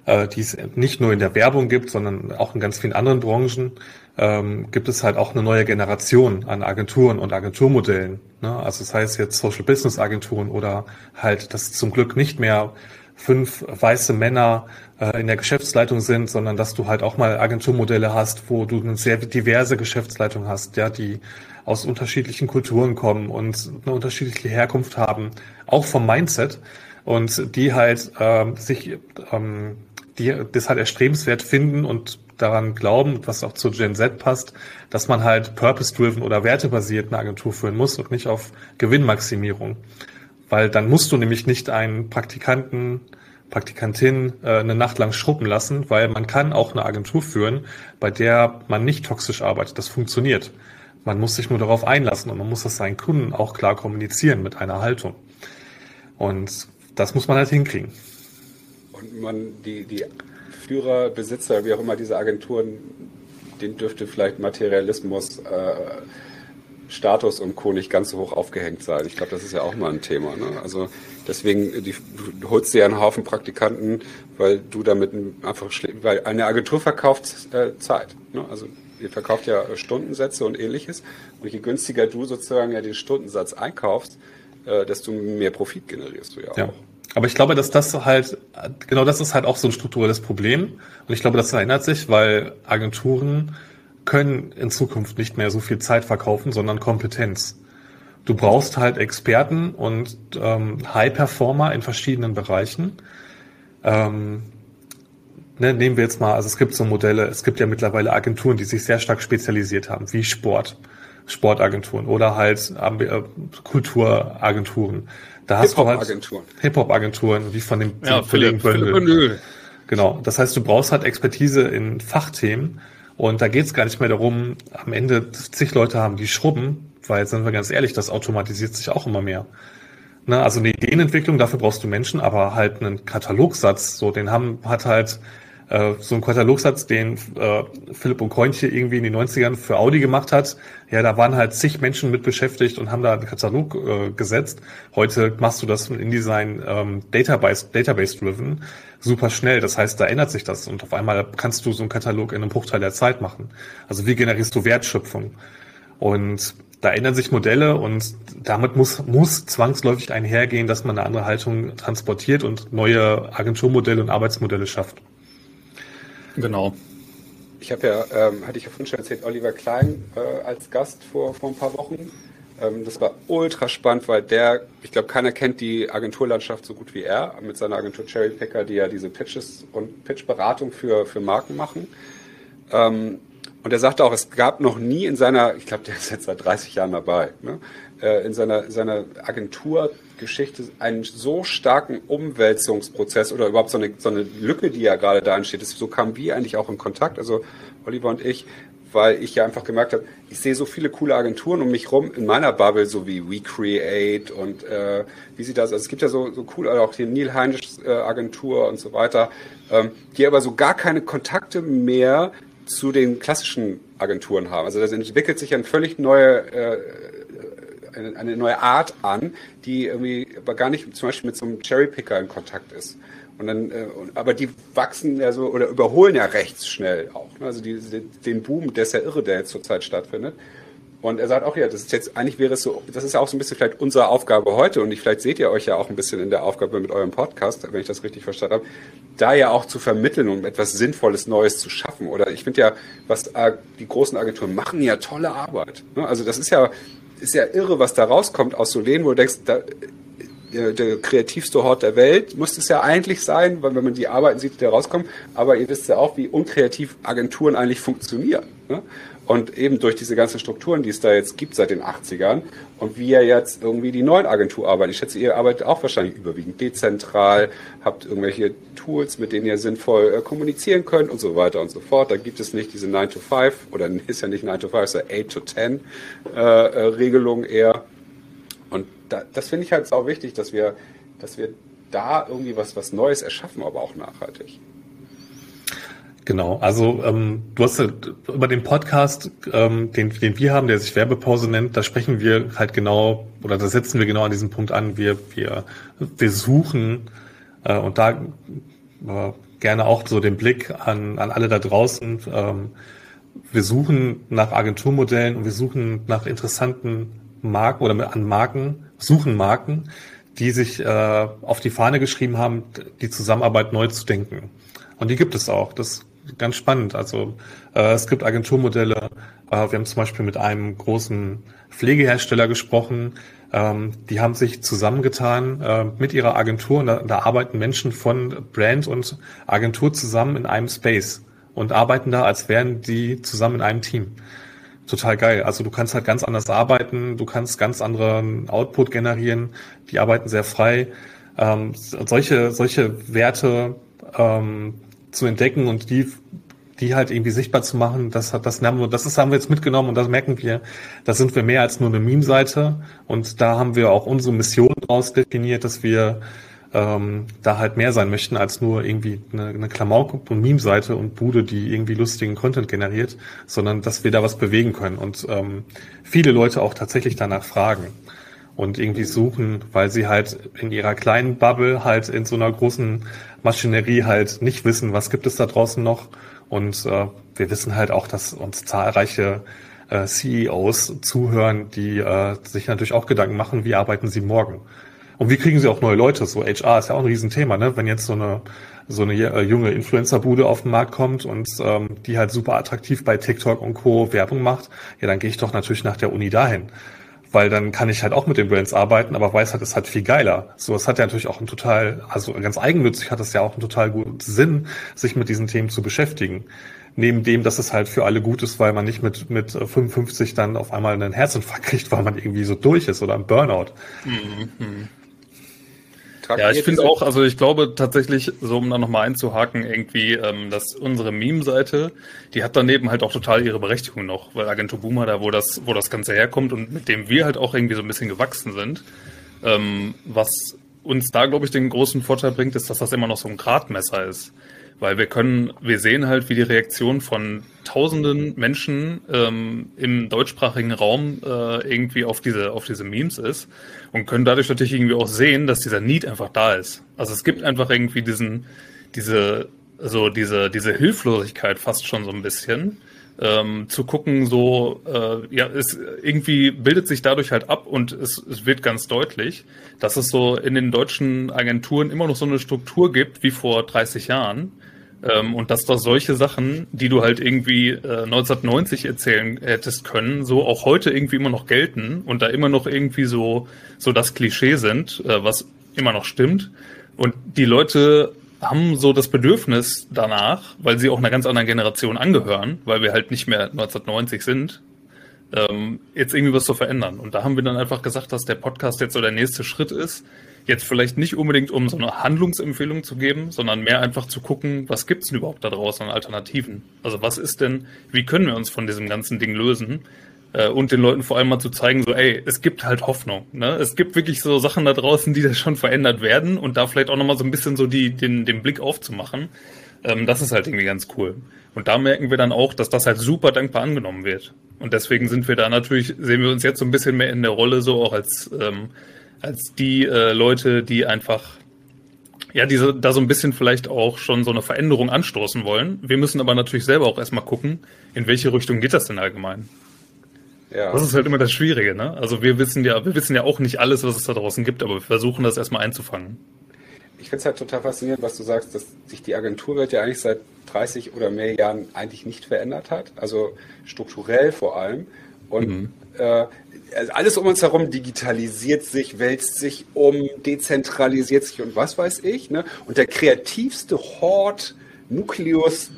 äh, die es nicht nur in der Werbung gibt, sondern auch in ganz vielen anderen Branchen, ähm, gibt es halt auch eine neue Generation an Agenturen und Agenturmodellen. Ne? Also das heißt jetzt Social Business Agenturen oder halt, dass zum Glück nicht mehr fünf weiße Männer äh, in der Geschäftsleitung sind, sondern dass du halt auch mal Agenturmodelle hast, wo du eine sehr diverse Geschäftsleitung hast, ja, die aus unterschiedlichen Kulturen kommen und eine unterschiedliche Herkunft haben, auch vom Mindset und die halt ähm, sich ähm, die das halt erstrebenswert finden und daran glauben, was auch zur Gen Z passt, dass man halt purpose-driven oder wertebasiert eine Agentur führen muss und nicht auf Gewinnmaximierung. Weil dann musst du nämlich nicht einen Praktikanten, Praktikantin äh, eine Nacht lang schrubben lassen, weil man kann auch eine Agentur führen, bei der man nicht toxisch arbeitet. Das funktioniert. Man muss sich nur darauf einlassen und man muss das seinen Kunden auch klar kommunizieren mit einer Haltung. Und das muss man halt hinkriegen. Und man, die, die Führer, Besitzer, wie auch immer diese Agenturen, denen dürfte vielleicht Materialismus, äh, Status und Co. nicht ganz so hoch aufgehängt sein. Ich glaube, das ist ja auch mal ein Thema. Ne? Also deswegen, die, du holst dir einen Haufen Praktikanten, weil du damit einfach, weil eine Agentur verkauft äh, Zeit. Ne? Also ihr verkauft ja Stundensätze und ähnliches. Und je günstiger du sozusagen ja den Stundensatz einkaufst, äh, desto mehr Profit generierst du ja, ja. Aber ich glaube, dass das halt, genau das ist halt auch so ein strukturelles Problem. Und ich glaube, das verändert sich, weil Agenturen können in Zukunft nicht mehr so viel Zeit verkaufen, sondern Kompetenz. Du brauchst halt Experten und ähm, High-Performer in verschiedenen Bereichen. Ähm, ne, nehmen wir jetzt mal, also es gibt so Modelle, es gibt ja mittlerweile Agenturen, die sich sehr stark spezialisiert haben, wie Sport, Sportagenturen oder halt äh, Kulturagenturen. Da hast du halt Hip-Hop-Agenturen, wie von dem ja, Kollegen Böndel. Genau. Das heißt, du brauchst halt Expertise in Fachthemen und da geht es gar nicht mehr darum, am Ende zig Leute haben, die schrubben, weil, sind wir ganz ehrlich, das automatisiert sich auch immer mehr. Ne, also eine Ideenentwicklung, dafür brauchst du Menschen, aber halt einen Katalogsatz, so den haben, hat halt äh, so ein Katalogsatz, den äh, Philipp und Koinche irgendwie in den 90ern für Audi gemacht hat. Ja, da waren halt zig Menschen mit beschäftigt und haben da einen Katalog äh, gesetzt. Heute machst du das mit InDesign ähm, Database, Database-driven super schnell. Das heißt, da ändert sich das und auf einmal kannst du so einen Katalog in einem Bruchteil der Zeit machen. Also wie generierst du Wertschöpfung? Und da ändern sich Modelle und damit muss, muss zwangsläufig einhergehen, dass man eine andere Haltung transportiert und neue Agenturmodelle und Arbeitsmodelle schafft. Genau. Ich habe ja, ähm, hatte ich ja vorhin schon erzählt, Oliver Klein äh, als Gast vor, vor ein paar Wochen. Ähm, das war ultra spannend, weil der, ich glaube, keiner kennt die Agenturlandschaft so gut wie er, mit seiner Agentur Cherry Picker, die ja diese Pitches und Pitchberatung für, für Marken machen. Ähm, und er sagte auch, es gab noch nie in seiner, ich glaube, der ist jetzt seit 30 Jahren dabei, ne, äh, in seiner, seiner Agenturgeschichte einen so starken Umwälzungsprozess oder überhaupt so eine, so eine Lücke, die ja gerade da entsteht. so kamen wir eigentlich auch in Kontakt, also Oliver und ich, weil ich ja einfach gemerkt habe, ich sehe so viele coole Agenturen um mich rum in meiner Bubble, so wie WeCreate und äh, wie sieht das, also es gibt ja so, so cool, auch die Neil Heinrich äh, Agentur und so weiter, ähm, die aber so gar keine Kontakte mehr zu den klassischen Agenturen haben. Also das entwickelt sich ein völlig neue äh, eine, neue Art an, die irgendwie aber gar nicht zum Beispiel mit so einem Cherrypicker in Kontakt ist. Und dann, äh, aber die wachsen ja so oder überholen ja recht schnell auch. Ne? Also die, den Boom, der ist ja irre, der jetzt zurzeit stattfindet. Und er sagt auch, ja, das ist jetzt, eigentlich wäre es so, das ist ja auch so ein bisschen vielleicht unsere Aufgabe heute und ich, vielleicht seht ihr euch ja auch ein bisschen in der Aufgabe mit eurem Podcast, wenn ich das richtig verstanden habe, da ja auch zu vermitteln und etwas Sinnvolles Neues zu schaffen. Oder ich finde ja, was die großen Agenturen machen, ja tolle Arbeit. Ne? Also das ist ja, ist ja irre, was da rauskommt aus so Läden, wo du denkst, da, der, der kreativste Hort der Welt muss es ja eigentlich sein, weil wenn man die Arbeiten sieht, die da rauskommen. Aber ihr wisst ja auch, wie unkreativ Agenturen eigentlich funktionieren. Ne? Und eben durch diese ganzen Strukturen, die es da jetzt gibt seit den 80ern und wie ihr jetzt irgendwie die neuen Agentur arbeitet. Ich schätze, ihr arbeitet auch wahrscheinlich überwiegend dezentral, habt irgendwelche Tools, mit denen ihr sinnvoll äh, kommunizieren könnt und so weiter und so fort. Da gibt es nicht diese 9 to 5 oder ist ja nicht 9 to 5, sondern 8 to 10 äh, äh, Regelung eher. Und da, das finde ich halt auch wichtig, dass wir, dass wir da irgendwie was, was Neues erschaffen, aber auch nachhaltig. Genau, also ähm, du hast über den Podcast, ähm, den, den wir haben, der sich Werbepause nennt, da sprechen wir halt genau oder da setzen wir genau an diesem Punkt an. Wir wir wir suchen äh, und da äh, gerne auch so den Blick an an alle da draußen. Ähm, wir suchen nach Agenturmodellen und wir suchen nach interessanten Marken oder an Marken, suchen Marken, die sich äh, auf die Fahne geschrieben haben, die Zusammenarbeit neu zu denken. Und die gibt es auch. Das ganz spannend. Also äh, es gibt Agenturmodelle. Äh, wir haben zum Beispiel mit einem großen Pflegehersteller gesprochen. Ähm, die haben sich zusammengetan äh, mit ihrer Agentur und da, da arbeiten Menschen von Brand und Agentur zusammen in einem Space und arbeiten da, als wären die zusammen in einem Team. Total geil. Also du kannst halt ganz anders arbeiten, du kannst ganz anderen Output generieren, die arbeiten sehr frei. Ähm, solche, solche Werte ähm, zu entdecken und die, die halt irgendwie sichtbar zu machen, das hat, das haben wir, das ist, haben wir jetzt mitgenommen und das merken wir. Da sind wir mehr als nur eine Meme-Seite und da haben wir auch unsere Mission daraus definiert, dass wir ähm, da halt mehr sein möchten als nur irgendwie eine, eine Klamauk- und Meme-Seite und Bude, die irgendwie lustigen Content generiert, sondern dass wir da was bewegen können und ähm, viele Leute auch tatsächlich danach fragen und irgendwie suchen, weil sie halt in ihrer kleinen Bubble halt in so einer großen Maschinerie halt nicht wissen, was gibt es da draußen noch. Und äh, wir wissen halt auch, dass uns zahlreiche äh, CEOs zuhören, die äh, sich natürlich auch Gedanken machen, wie arbeiten sie morgen. Und wie kriegen sie auch neue Leute? So HR ist ja auch ein Riesenthema, ne? Wenn jetzt so eine so eine äh, junge Influencer-Bude auf den Markt kommt und ähm, die halt super attraktiv bei TikTok und Co. Werbung macht, ja, dann gehe ich doch natürlich nach der Uni dahin weil dann kann ich halt auch mit den Brands arbeiten, aber weiß halt, es hat viel geiler. So, es hat ja natürlich auch ein total, also ganz eigennützig hat es ja auch einen total guten Sinn, sich mit diesen Themen zu beschäftigen. Neben dem, dass es halt für alle gut ist, weil man nicht mit, mit 55 dann auf einmal einen Herzinfarkt [laughs] kriegt, weil man irgendwie so durch ist oder ein Burnout. Mhm. Ja, ich finde auch, also ich glaube tatsächlich, so um da nochmal einzuhaken, irgendwie, ähm, dass unsere Meme-Seite, die hat daneben halt auch total ihre Berechtigung noch, weil Agentur Boomer da, wo das, wo das Ganze herkommt und mit dem wir halt auch irgendwie so ein bisschen gewachsen sind, ähm, was uns da, glaube ich, den großen Vorteil bringt, ist, dass das immer noch so ein Gradmesser ist. Weil wir können, wir sehen halt, wie die Reaktion von tausenden Menschen ähm, im deutschsprachigen Raum äh, irgendwie auf diese, auf diese Memes ist und können dadurch natürlich irgendwie auch sehen, dass dieser Need einfach da ist. Also es gibt einfach irgendwie diesen, diese, so diese, diese Hilflosigkeit fast schon so ein bisschen. Ähm, zu gucken, so, äh, ja, es irgendwie bildet sich dadurch halt ab und es, es wird ganz deutlich, dass es so in den deutschen Agenturen immer noch so eine Struktur gibt wie vor 30 Jahren, ähm, und dass da solche Sachen, die du halt irgendwie äh, 1990 erzählen hättest können, so auch heute irgendwie immer noch gelten und da immer noch irgendwie so, so das Klischee sind, äh, was immer noch stimmt. Und die Leute haben so das Bedürfnis danach, weil sie auch einer ganz anderen Generation angehören, weil wir halt nicht mehr 1990 sind, ähm, jetzt irgendwie was zu verändern. Und da haben wir dann einfach gesagt, dass der Podcast jetzt so der nächste Schritt ist, Jetzt vielleicht nicht unbedingt, um so eine Handlungsempfehlung zu geben, sondern mehr einfach zu gucken, was gibt's denn überhaupt da draußen an Alternativen? Also was ist denn, wie können wir uns von diesem ganzen Ding lösen? Äh, und den Leuten vor allem mal zu zeigen, so, ey, es gibt halt Hoffnung. Ne? Es gibt wirklich so Sachen da draußen, die da schon verändert werden und da vielleicht auch nochmal so ein bisschen so die, den, den Blick aufzumachen. Ähm, das ist halt irgendwie ganz cool. Und da merken wir dann auch, dass das halt super dankbar angenommen wird. Und deswegen sind wir da natürlich, sehen wir uns jetzt so ein bisschen mehr in der Rolle so auch als ähm, als die äh, Leute, die einfach ja, diese, da so ein bisschen vielleicht auch schon so eine Veränderung anstoßen wollen. Wir müssen aber natürlich selber auch erstmal gucken, in welche Richtung geht das denn allgemein. Ja. Das ist halt immer das Schwierige, ne? Also wir wissen ja, wir wissen ja auch nicht alles, was es da draußen gibt, aber wir versuchen das erstmal einzufangen. Ich finde es halt total faszinierend, was du sagst, dass sich die Agenturwelt ja eigentlich seit 30 oder mehr Jahren eigentlich nicht verändert hat, also strukturell vor allem. Und mhm. äh, also alles um uns herum digitalisiert sich, wälzt sich um, dezentralisiert sich und was weiß ich. Ne? Und der kreativste Hort, Nukleus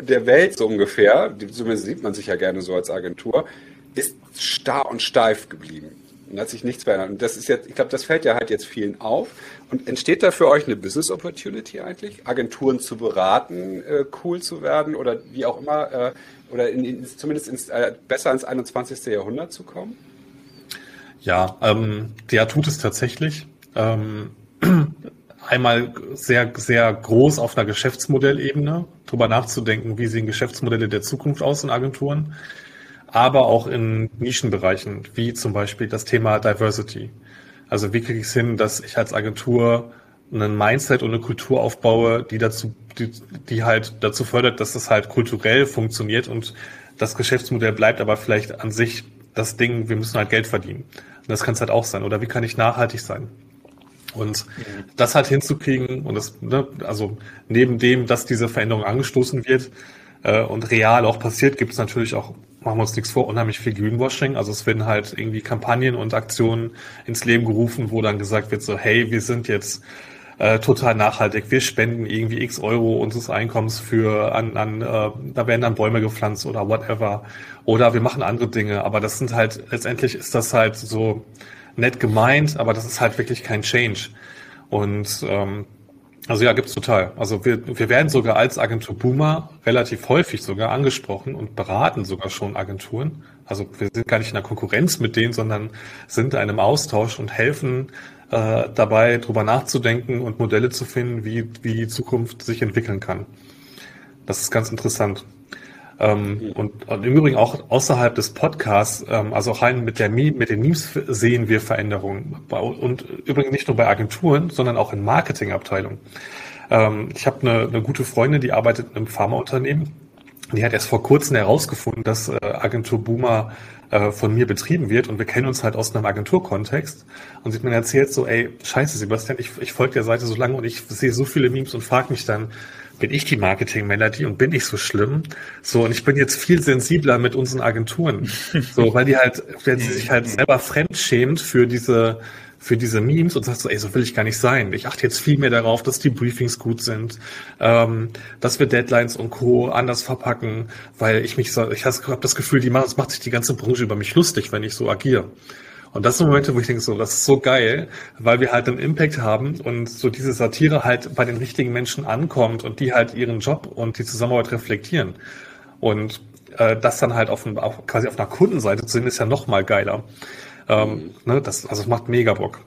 der Welt so ungefähr, zumindest sieht man sich ja gerne so als Agentur, ist starr und steif geblieben. Und hat sich nichts verändert. Und das ist jetzt, ich glaube, das fällt ja halt jetzt vielen auf. Und entsteht da für euch eine Business Opportunity eigentlich? Agenturen zu beraten, äh, cool zu werden oder wie auch immer, äh, oder in, in, zumindest ins, äh, besser ins 21. Jahrhundert zu kommen? Ja, ähm, der tut es tatsächlich. Ähm, [clears throat] einmal sehr, sehr groß auf einer Geschäftsmodellebene, drüber nachzudenken, wie sehen Geschäftsmodelle der Zukunft aus in Agenturen, aber auch in Nischenbereichen, wie zum Beispiel das Thema Diversity. Also wie kriege ich es hin, dass ich als Agentur einen Mindset und eine Kultur aufbaue, die dazu, die, die halt dazu fördert, dass es halt kulturell funktioniert und das Geschäftsmodell bleibt aber vielleicht an sich das Ding, wir müssen halt Geld verdienen. Und das kann es halt auch sein. Oder wie kann ich nachhaltig sein? Und das halt hinzukriegen und das, ne, also neben dem, dass diese Veränderung angestoßen wird äh, und real auch passiert, gibt es natürlich auch, machen wir uns nichts vor, unheimlich viel Greenwashing. Also es werden halt irgendwie Kampagnen und Aktionen ins Leben gerufen, wo dann gesagt wird so, hey, wir sind jetzt äh, total nachhaltig. Wir spenden irgendwie x Euro unseres Einkommens für an, an äh, da werden dann Bäume gepflanzt oder whatever. Oder wir machen andere Dinge. Aber das sind halt, letztendlich ist das halt so nett gemeint, aber das ist halt wirklich kein Change. Und ähm, also ja, gibt's total. Also wir, wir werden sogar als Agentur Boomer relativ häufig sogar angesprochen und beraten sogar schon Agenturen. Also wir sind gar nicht in der Konkurrenz mit denen, sondern sind in einem Austausch und helfen äh, dabei, drüber nachzudenken und Modelle zu finden, wie, wie die Zukunft sich entwickeln kann. Das ist ganz interessant. Ähm, und, und, im Übrigen auch außerhalb des Podcasts, ähm, also auch rein mit, der mit den Memes sehen wir Veränderungen. Und übrigens nicht nur bei Agenturen, sondern auch in Marketingabteilungen. Ähm, ich habe eine, eine gute Freundin, die arbeitet in einem Pharmaunternehmen. Die hat erst vor kurzem herausgefunden, dass äh, Agentur Boomer äh, von mir betrieben wird und wir kennen uns halt aus einem Agenturkontext und sie hat mir erzählt so, ey, scheiße Sebastian, ich, ich folge der Seite so lange und ich sehe so viele Memes und frage mich dann, bin ich die Marketing-Melodie und bin ich so schlimm? So, und ich bin jetzt viel sensibler mit unseren Agenturen. So, weil die halt, wenn sie sich halt selber fremdschämt für diese, für diese Memes und sagt so, ey, so will ich gar nicht sein. Ich achte jetzt viel mehr darauf, dass die Briefings gut sind, ähm, dass wir Deadlines und Co. anders verpacken, weil ich mich so, ich habe das Gefühl, die machen, das macht sich die ganze Branche über mich lustig, wenn ich so agiere. Und das sind Momente, wo ich denke, so, das ist so geil, weil wir halt einen Impact haben und so diese Satire halt bei den richtigen Menschen ankommt und die halt ihren Job und die Zusammenarbeit reflektieren. Und äh, das dann halt auf, auf quasi auf einer Kundenseite zu sehen, ist ja noch mal geiler. Ähm, ne, das, also es macht mega Bock.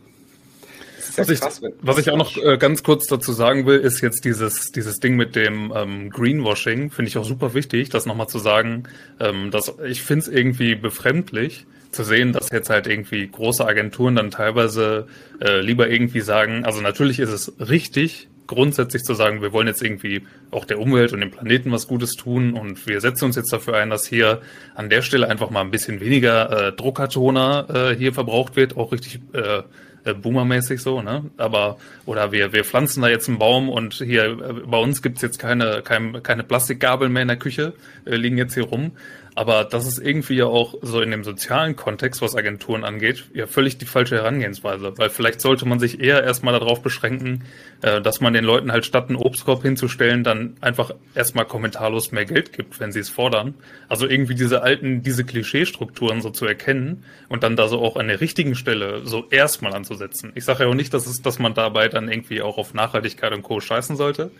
Was ich, was ich auch noch äh, ganz kurz dazu sagen will, ist jetzt dieses, dieses Ding mit dem ähm, Greenwashing, finde ich auch super wichtig, das nochmal zu sagen. Ähm, dass ich finde es irgendwie befremdlich zu sehen, dass jetzt halt irgendwie große Agenturen dann teilweise äh, lieber irgendwie sagen, also natürlich ist es richtig, grundsätzlich zu sagen, wir wollen jetzt irgendwie auch der Umwelt und dem Planeten was Gutes tun und wir setzen uns jetzt dafür ein, dass hier an der Stelle einfach mal ein bisschen weniger äh, Druckertoner äh, hier verbraucht wird, auch richtig äh, äh, boomermäßig so, ne? Aber oder wir wir pflanzen da jetzt einen Baum und hier äh, bei uns gibt's jetzt keine kein, keine Plastikgabeln mehr in der Küche, äh, liegen jetzt hier rum. Aber das ist irgendwie ja auch so in dem sozialen Kontext, was Agenturen angeht, ja völlig die falsche Herangehensweise. Weil vielleicht sollte man sich eher erstmal darauf beschränken, äh, dass man den Leuten halt statt einen Obstkorb hinzustellen, dann einfach erstmal kommentarlos mehr Geld gibt, wenn sie es fordern. Also irgendwie diese alten, diese Klischeestrukturen so zu erkennen und dann da so auch an der richtigen Stelle so erstmal anzusetzen. Ich sage ja auch nicht, dass es, dass man dabei dann irgendwie auch auf Nachhaltigkeit und Co. scheißen sollte.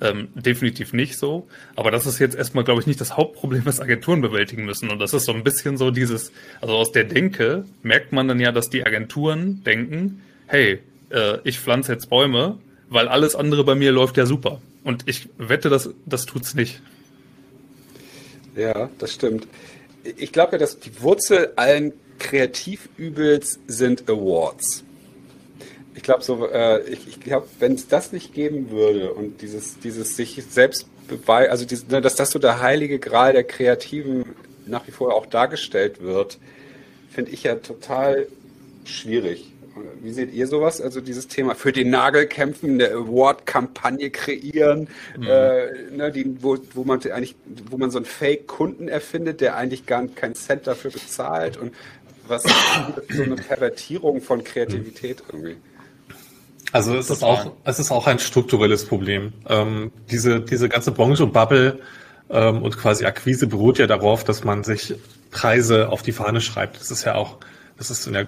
Ähm, definitiv nicht so. Aber das ist jetzt erstmal, glaube ich, nicht das Hauptproblem, was Agenturen bewältigen müssen. Und das ist so ein bisschen so dieses, also aus der Denke merkt man dann ja, dass die Agenturen denken, hey, äh, ich pflanze jetzt Bäume, weil alles andere bei mir läuft ja super. Und ich wette, das, das tut's nicht. Ja, das stimmt. Ich glaube ja, dass die Wurzel allen Kreativübels sind Awards ich glaube so, äh, ich, ich glaube, wenn es das nicht geben würde und dieses, dieses sich selbst beweisen, also dieses, ne, dass das so der heilige Gral der Kreativen nach wie vor auch dargestellt wird, finde ich ja total schwierig. Wie seht ihr sowas? Also dieses Thema für den Nagel kämpfen, eine Award-Kampagne kreieren, mhm. äh, ne, die, wo, wo man eigentlich, wo man so einen Fake-Kunden erfindet, der eigentlich gar keinen Cent dafür bezahlt und was so eine Pervertierung von Kreativität irgendwie. Also es ist auch, es ist auch ein strukturelles Problem. Ähm, diese, diese ganze Branche und Bubble ähm, und quasi Akquise beruht ja darauf, dass man sich Preise auf die Fahne schreibt. Das ist ja auch, das ist in der,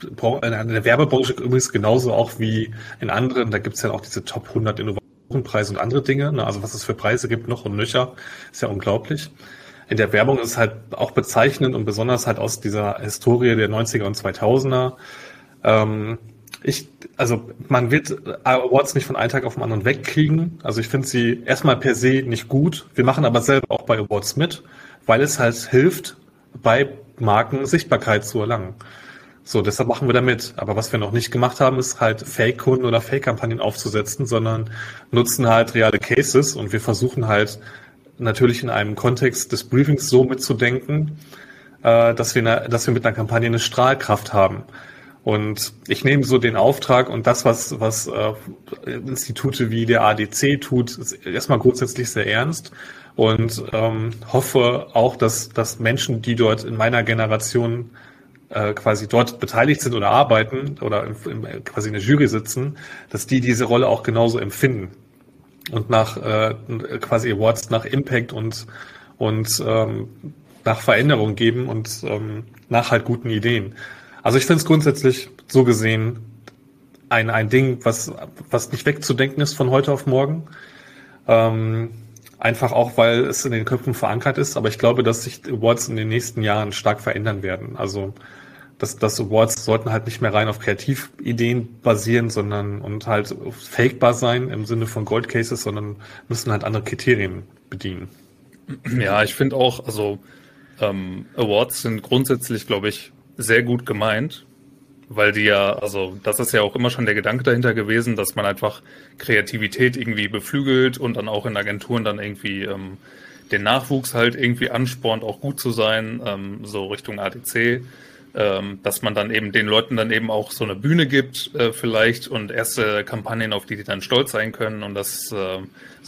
in der Werbebranche übrigens genauso auch wie in anderen. Da gibt's ja auch diese Top 100 Innovationpreise und andere Dinge. Ne? Also was es für Preise gibt noch und nöcher, ist ja unglaublich. In der Werbung ist es halt auch bezeichnend und besonders halt aus dieser Historie der 90er und 2000er. Ähm, ich, also man wird Awards nicht von einem Tag auf den anderen wegkriegen. Also ich finde sie erstmal per se nicht gut. Wir machen aber selber auch bei Awards mit, weil es halt hilft, bei Marken Sichtbarkeit zu erlangen. So, deshalb machen wir da mit. Aber was wir noch nicht gemacht haben, ist halt Fake-Kunden oder Fake-Kampagnen aufzusetzen, sondern nutzen halt reale Cases und wir versuchen halt natürlich in einem Kontext des Briefings so mitzudenken, äh, dass wir, dass wir mit einer Kampagne eine Strahlkraft haben. Und ich nehme so den Auftrag und das, was, was äh, Institute wie der ADC tut, erstmal grundsätzlich sehr ernst und ähm, hoffe auch, dass, dass Menschen, die dort in meiner Generation äh, quasi dort beteiligt sind oder arbeiten oder im, im, quasi in der Jury sitzen, dass die diese Rolle auch genauso empfinden und nach äh, quasi Awards nach Impact und und ähm, nach Veränderung geben und ähm, nach halt guten Ideen. Also ich finde es grundsätzlich so gesehen ein, ein Ding, was, was nicht wegzudenken ist von heute auf morgen. Ähm, einfach auch, weil es in den Köpfen verankert ist. Aber ich glaube, dass sich Awards in den nächsten Jahren stark verändern werden. Also dass das Awards sollten halt nicht mehr rein auf Kreativideen basieren, sondern und halt fakebar sein im Sinne von Gold Cases, sondern müssen halt andere Kriterien bedienen. Ja, ich finde auch, also ähm, Awards sind grundsätzlich, glaube ich, sehr gut gemeint, weil die ja, also das ist ja auch immer schon der Gedanke dahinter gewesen, dass man einfach Kreativität irgendwie beflügelt und dann auch in Agenturen dann irgendwie ähm, den Nachwuchs halt irgendwie anspornt, auch gut zu sein, ähm, so Richtung ADC ähm, dass man dann eben den Leuten dann eben auch so eine Bühne gibt äh, vielleicht und erste Kampagnen, auf die die dann stolz sein können und das äh,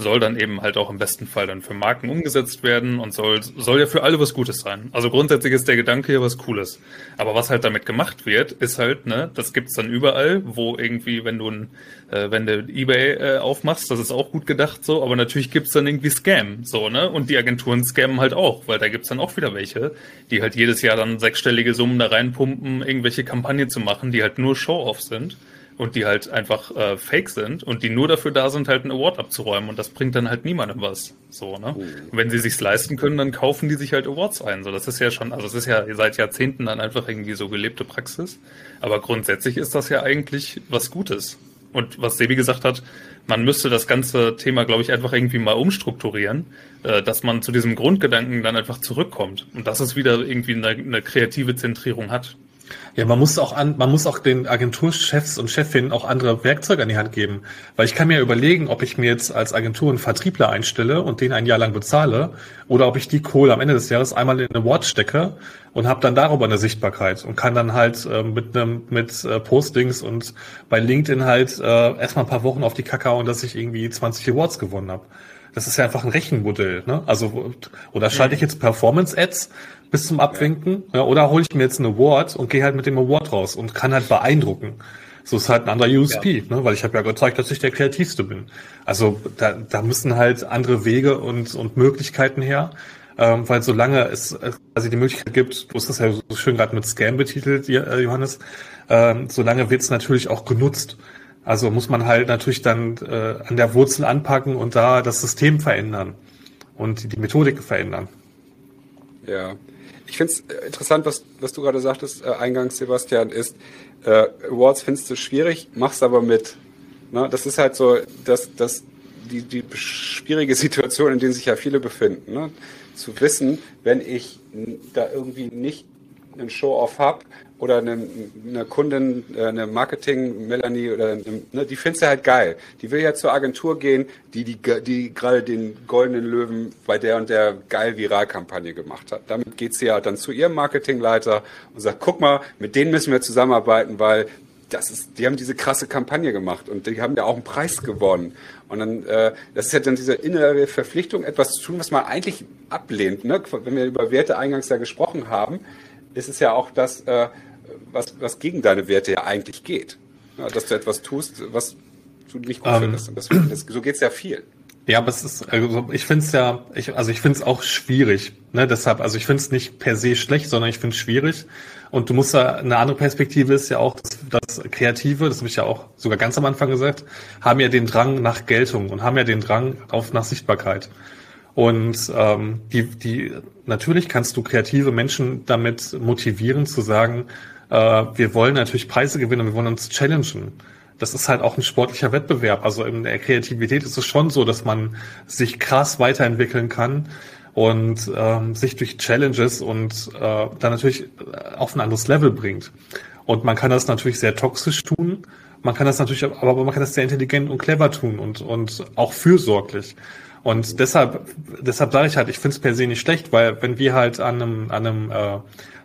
soll dann eben halt auch im besten Fall dann für Marken umgesetzt werden und soll, soll ja für alle was Gutes sein. Also grundsätzlich ist der Gedanke hier was Cooles. Aber was halt damit gemacht wird, ist halt, ne, das gibt's dann überall, wo irgendwie, wenn du ein, äh, wenn du Ebay äh, aufmachst, das ist auch gut gedacht so, aber natürlich gibt's dann irgendwie Scam, so, ne? Und die Agenturen scammen halt auch, weil da gibt's dann auch wieder welche, die halt jedes Jahr dann sechsstellige Summen da reinpumpen, irgendwelche Kampagnen zu machen, die halt nur Show-off sind und die halt einfach äh, fake sind und die nur dafür da sind, halt einen Award abzuräumen und das bringt dann halt niemandem was. So, ne? Oh. wenn sie sich's leisten können, dann kaufen die sich halt Awards ein. So, das ist ja schon, also es ist ja seit Jahrzehnten dann einfach irgendwie so gelebte Praxis. Aber grundsätzlich ist das ja eigentlich was Gutes. Und was Sebi gesagt hat, man müsste das ganze Thema, glaube ich, einfach irgendwie mal umstrukturieren, äh, dass man zu diesem Grundgedanken dann einfach zurückkommt und dass es wieder irgendwie eine, eine kreative Zentrierung hat. Ja, man muss auch an, man muss auch den Agenturchefs und Chefinnen auch andere Werkzeuge an die Hand geben. Weil ich kann mir überlegen, ob ich mir jetzt als Agentur einen Vertriebler einstelle und den ein Jahr lang bezahle oder ob ich die Kohle am Ende des Jahres einmal in eine Wort stecke und habe dann darüber eine Sichtbarkeit und kann dann halt äh, mit einem mit äh, Postings und bei LinkedIn halt äh, erstmal ein paar Wochen auf die Kakao und dass ich irgendwie 20 Awards gewonnen habe. Das ist ja einfach ein Rechenmodell. Ne? Also oder schalte ich jetzt Performance-Ads bis zum Abwinken ja. oder hole ich mir jetzt einen Award und gehe halt mit dem Award raus und kann halt beeindrucken. So ist halt ein anderer USP, ja. ne? weil ich habe ja gezeigt, dass ich der Kreativste bin. Also da, da müssen halt andere Wege und, und Möglichkeiten her. Ähm, weil solange es quasi die Möglichkeit gibt, du hast das ja so schön gerade mit Scam betitelt, äh, Johannes, ähm, solange wird es natürlich auch genutzt. Also muss man halt natürlich dann äh, an der Wurzel anpacken und da das System verändern und die Methodik verändern. Ja, ich finde es äh, interessant, was, was du gerade sagtest, äh, eingangs, Sebastian, ist, äh, Awards findest du schwierig, machst aber mit. Ne? Das ist halt so, dass, dass die, die schwierige [laughs] Situation, in der sich ja viele befinden. Ne? Zu wissen, wenn ich da irgendwie nicht einen Show-Off habe oder eine, eine Kundin, äh, eine Marketing, Melanie oder ne, die findest du halt geil. Die will ja zur Agentur gehen, die, die, die gerade den goldenen Löwen bei der und der geil Viralkampagne gemacht hat. Damit geht sie ja dann zu ihrem Marketingleiter und sagt, guck mal, mit denen müssen wir zusammenarbeiten, weil das ist, die haben diese krasse Kampagne gemacht und die haben ja auch einen Preis gewonnen. Und dann, äh, das ist ja dann diese innere Verpflichtung, etwas zu tun, was man eigentlich ablehnt. Ne? Wenn wir über Werte eingangs ja gesprochen haben, ist es ja auch das, äh, was, was gegen deine Werte ja eigentlich geht. Ja, dass du etwas tust, was du nicht gut ähm, findest. Und das, das, so geht's ja viel. Ja, aber es ist, also ich finde es ja, ich, also ich finde es auch schwierig. Ne? Deshalb, also ich finde es nicht per se schlecht, sondern ich finde es schwierig. Und du musst da, eine andere Perspektive ist ja auch, dass, dass Kreative, das habe ich ja auch sogar ganz am Anfang gesagt, haben ja den Drang nach Geltung und haben ja den Drang auf nach Sichtbarkeit. Und ähm, die, die, natürlich kannst du kreative Menschen damit motivieren zu sagen, Äh, wir wollen natürlich Preise gewinnen wir wollen uns challengen. Das ist halt auch ein sportlicher Wettbewerb. Also in der Kreativität ist es schon so, dass man sich krass weiterentwickeln kann und ähm, sich durch Challenges und äh, dann natürlich auf ein anderes Level bringt. Und man kann das natürlich sehr toxisch tun. Man kann das natürlich, aber man kann das sehr intelligent und clever tun und, und auch fürsorglich. Und deshalb, deshalb sage ich halt, ich finde es per se nicht schlecht, weil wenn wir halt an einem, an einem äh,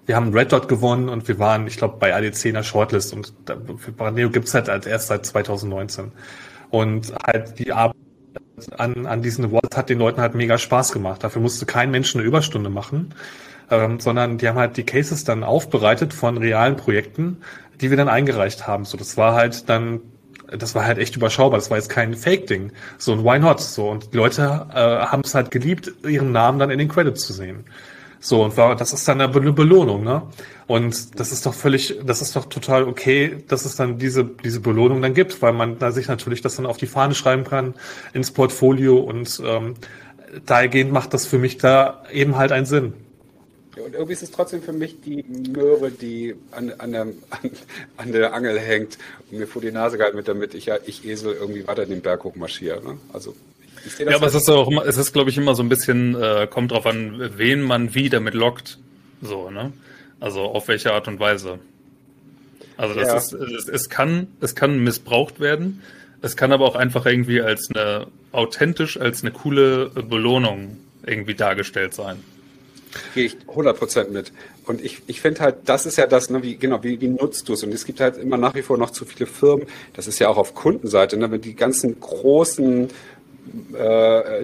wir haben Red Dot gewonnen und wir waren, ich glaube, bei ADC in der Shortlist und für Brandeo gibt's halt als erst seit 2019. Und halt die Arbeit an, an diesen Awards hat den Leuten halt mega Spaß gemacht. Dafür musste kein Mensch eine Überstunde machen, ähm, sondern die haben halt die Cases dann aufbereitet von realen Projekten, die wir dann eingereicht haben. So, das war halt dann das war halt echt überschaubar. Das war jetzt kein Fake-Ding. So, und why not? So, und die Leute äh, haben es halt geliebt, ihren Namen dann in den Credits zu sehen. So, und war, das ist dann eine Belohnung, ne? Und das ist doch völlig, das ist doch total okay, dass es dann diese, diese Belohnung dann gibt, weil man da sich natürlich das dann auf die Fahne schreiben kann, ins Portfolio und ähm, dahergehend macht das für mich da eben halt einen Sinn. Und irgendwie ist es trotzdem für mich die Möhre, die an, an, der, an, an der Angel hängt und mir vor die Nase gehalten wird, damit ich ja, ich Esel irgendwie weiter den Berg hoch marschiere. Ne? Also ja, aber es ist auch immer, es ist, glaube ich, immer so ein bisschen, äh, kommt drauf an, wen man wie damit lockt. So, ne? Also auf welche Art und Weise. Also das ja. ist, es, es kann, es kann missbraucht werden. Es kann aber auch einfach irgendwie als eine authentisch, als eine coole Belohnung irgendwie dargestellt sein. Gehe ich 100% mit. Und ich, ich finde halt, das ist ja das, ne, wie, genau, wie, wie nutzt du es? Und es gibt halt immer nach wie vor noch zu viele Firmen, das ist ja auch auf Kundenseite, ne, wenn die ganzen großen äh,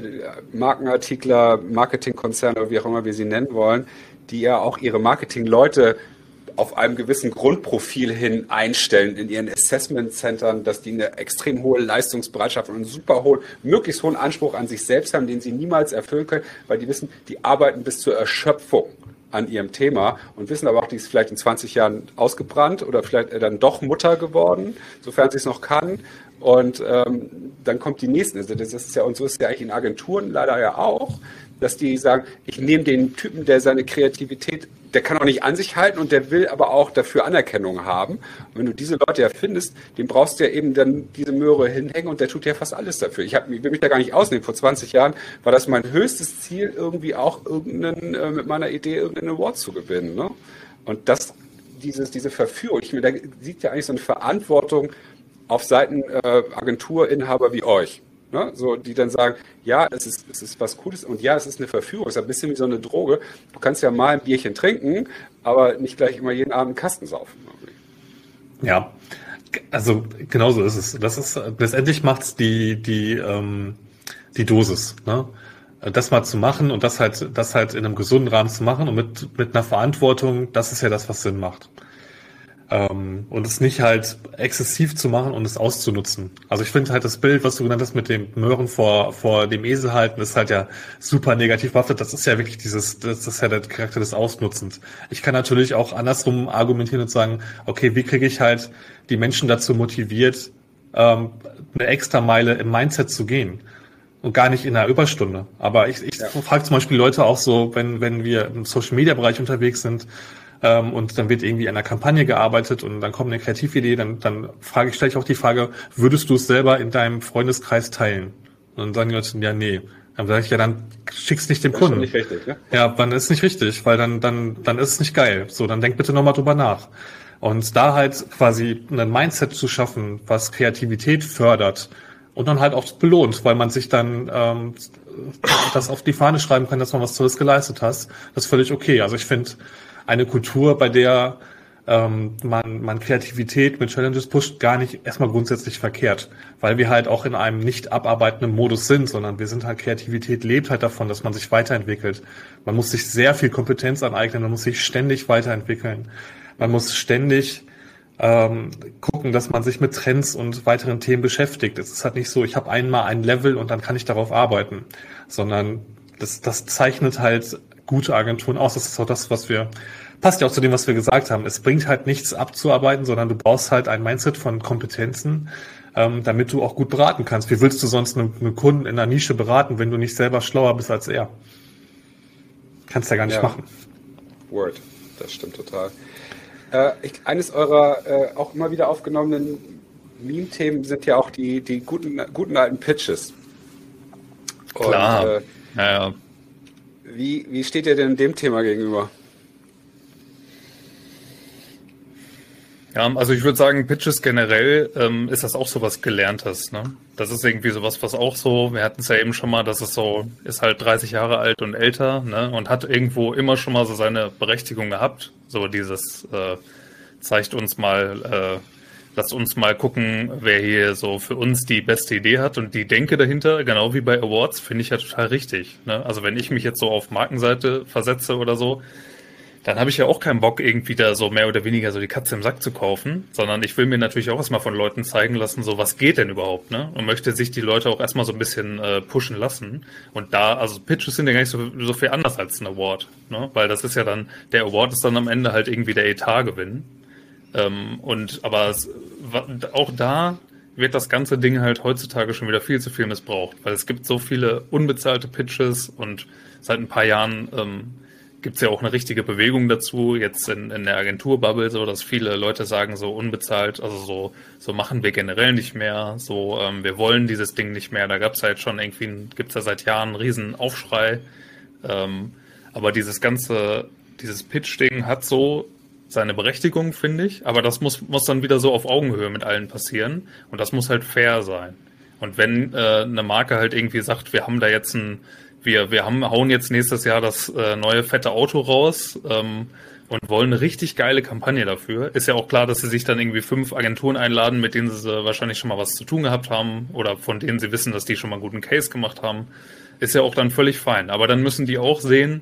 Markenartikler, Marketingkonzerne, wie auch immer wir sie nennen wollen, die ja auch ihre Marketingleute auf einem gewissen Grundprofil hin einstellen in ihren Assessment-Centern, dass die eine extrem hohe Leistungsbereitschaft und einen super hohen, möglichst hohen Anspruch an sich selbst haben, den sie niemals erfüllen können, weil die wissen, die arbeiten bis zur Erschöpfung an ihrem Thema und wissen aber auch, die ist vielleicht in 20 Jahren ausgebrannt oder vielleicht dann doch Mutter geworden, sofern sie es noch kann. Und ähm, dann kommt die nächste. Also das ist ja, und so ist es ja eigentlich in Agenturen leider ja auch, dass die sagen, ich nehme den Typen, der seine Kreativität, der kann auch nicht an sich halten und der will aber auch dafür Anerkennung haben. Und wenn du diese Leute ja findest, den brauchst du ja eben dann diese Möhre hinhängen und der tut ja fast alles dafür. Ich, hab, ich will mich da gar nicht ausnehmen. Vor 20 Jahren war das mein höchstes Ziel, irgendwie auch irgendeinen, äh, mit meiner Idee irgendeinen Award zu gewinnen. Ne? Und das, dieses, diese Verführung, ich mir, da sieht ja eigentlich so eine Verantwortung auf Seiten äh, Agenturinhaber wie euch. Ne? So, die dann sagen, ja, es ist, es ist was Cooles und ja, es ist eine Verführung, es ist ein bisschen wie so eine Droge. Du kannst ja mal ein Bierchen trinken, aber nicht gleich immer jeden Abend einen Kasten saufen. Ja, also genauso ist es. Das ist letztendlich macht's die die ähm, die Dosis, ne? Das mal zu machen und das halt das halt in einem gesunden Rahmen zu machen und mit mit einer Verantwortung, das ist ja das, was Sinn macht. Ähm, und es nicht halt exzessiv zu machen und es auszunutzen. Also ich finde halt das Bild, was du genannt hast mit dem Möhren vor, vor dem Esel halten, ist halt ja super negativ behaftet. Das ist ja wirklich dieses, das ist ja der Charakter des Ausnutzens. Ich kann natürlich auch andersrum argumentieren und sagen, okay, wie kriege ich halt die Menschen dazu motiviert, ähm, eine extra Meile im Mindset zu gehen? und gar nicht in einer Überstunde. Aber ich, ich ja. frage zum Beispiel Leute auch so, wenn, wenn wir im Social Media Bereich unterwegs sind, ähm, und dann wird irgendwie an einer Kampagne gearbeitet und dann kommt eine Kreatividee, dann, dann frage ich, stelle ich auch die Frage, würdest du es selber in deinem Freundeskreis teilen? Und dann sagen die Leute, ja, nee. Dann sage ich, ja, dann schick's nicht dem das Kunden. Ist nicht richtig, ne? Ja, dann ist nicht richtig, weil dann, dann, dann ist es nicht geil. So, dann denk bitte nochmal drüber nach. Und da halt quasi ein Mindset zu schaffen, was Kreativität fördert und dann halt auch belohnt, weil man sich dann ähm, das auf die Fahne schreiben kann, dass man was Tolles geleistet hast, das ist völlig okay. Also ich finde, eine Kultur, bei der ähm, man, man Kreativität mit Challenges pusht, gar nicht erstmal grundsätzlich verkehrt, weil wir halt auch in einem nicht abarbeitenden Modus sind, sondern wir sind halt Kreativität lebt halt davon, dass man sich weiterentwickelt. Man muss sich sehr viel Kompetenz aneignen, man muss sich ständig weiterentwickeln. Man muss ständig ähm, gucken, dass man sich mit Trends und weiteren Themen beschäftigt. Es ist halt nicht so, ich habe einmal ein Level und dann kann ich darauf arbeiten, sondern das, das zeichnet halt gute Agenturen aus. Das ist auch das, was wir, passt ja auch zu dem, was wir gesagt haben. Es bringt halt nichts abzuarbeiten, sondern du brauchst halt ein Mindset von Kompetenzen, ähm, damit du auch gut beraten kannst. Wie willst du sonst einen, einen Kunden in einer Nische beraten, wenn du nicht selber schlauer bist als er? Kannst ja gar nicht ja. machen. Word, das stimmt total. Äh, ich, eines eurer äh, auch immer wieder aufgenommenen Meme-Themen sind ja auch die, die guten, guten alten Pitches. Klar. Und, äh, naja. Wie, wie steht ihr denn dem Thema gegenüber? Ja, also ich würde sagen, Pitches generell ähm, ist das auch so was Gelerntes. Ne? Das ist irgendwie sowas, was auch so, wir hatten es ja eben schon mal, dass es so, ist halt 30 Jahre alt und älter ne? und hat irgendwo immer schon mal so seine Berechtigung gehabt. So dieses äh, zeigt uns mal, äh, lasst uns mal gucken, wer hier so für uns die beste Idee hat und die Denke dahinter, genau wie bei Awards, finde ich ja total richtig. Ne? Also wenn ich mich jetzt so auf Markenseite versetze oder so, dann habe ich ja auch keinen Bock, irgendwie da so mehr oder weniger so die Katze im Sack zu kaufen, sondern ich will mir natürlich auch erstmal von Leuten zeigen lassen, so was geht denn überhaupt, ne? Und möchte sich die Leute auch erstmal so ein bisschen äh, pushen lassen. Und da, also Pitches sind ja gar nicht so, so viel anders als ein Award, ne? Weil das ist ja dann, der Award ist dann am Ende halt irgendwie der Etatgewinn. Ähm, und aber es, auch da wird das ganze Ding halt heutzutage schon wieder viel zu viel missbraucht, weil es gibt so viele unbezahlte Pitches und seit ein paar Jahren ähm, gibt es ja auch eine richtige Bewegung dazu, jetzt in, in der Agenturbubble, so dass viele Leute sagen, so unbezahlt, also so, so machen wir generell nicht mehr, so ähm, wir wollen dieses Ding nicht mehr. Da gab es jetzt schon irgendwie, gibt es ja seit Jahren einen riesen Aufschrei. Ähm, aber dieses ganze, dieses Pitch-Ding hat so seine Berechtigung, finde ich, aber das muss, muss dann wieder so auf Augenhöhe mit allen passieren und das muss halt fair sein. Und wenn äh, eine Marke halt irgendwie sagt, wir haben da jetzt ein wir, wir haben, hauen jetzt nächstes Jahr das äh, neue fette Auto raus ähm, und wollen eine richtig geile Kampagne dafür. Ist ja auch klar, dass sie sich dann irgendwie fünf Agenturen einladen, mit denen sie wahrscheinlich schon mal was zu tun gehabt haben oder von denen sie wissen, dass die schon mal einen guten Case gemacht haben. Ist ja auch dann völlig fein. Aber dann müssen die auch sehen,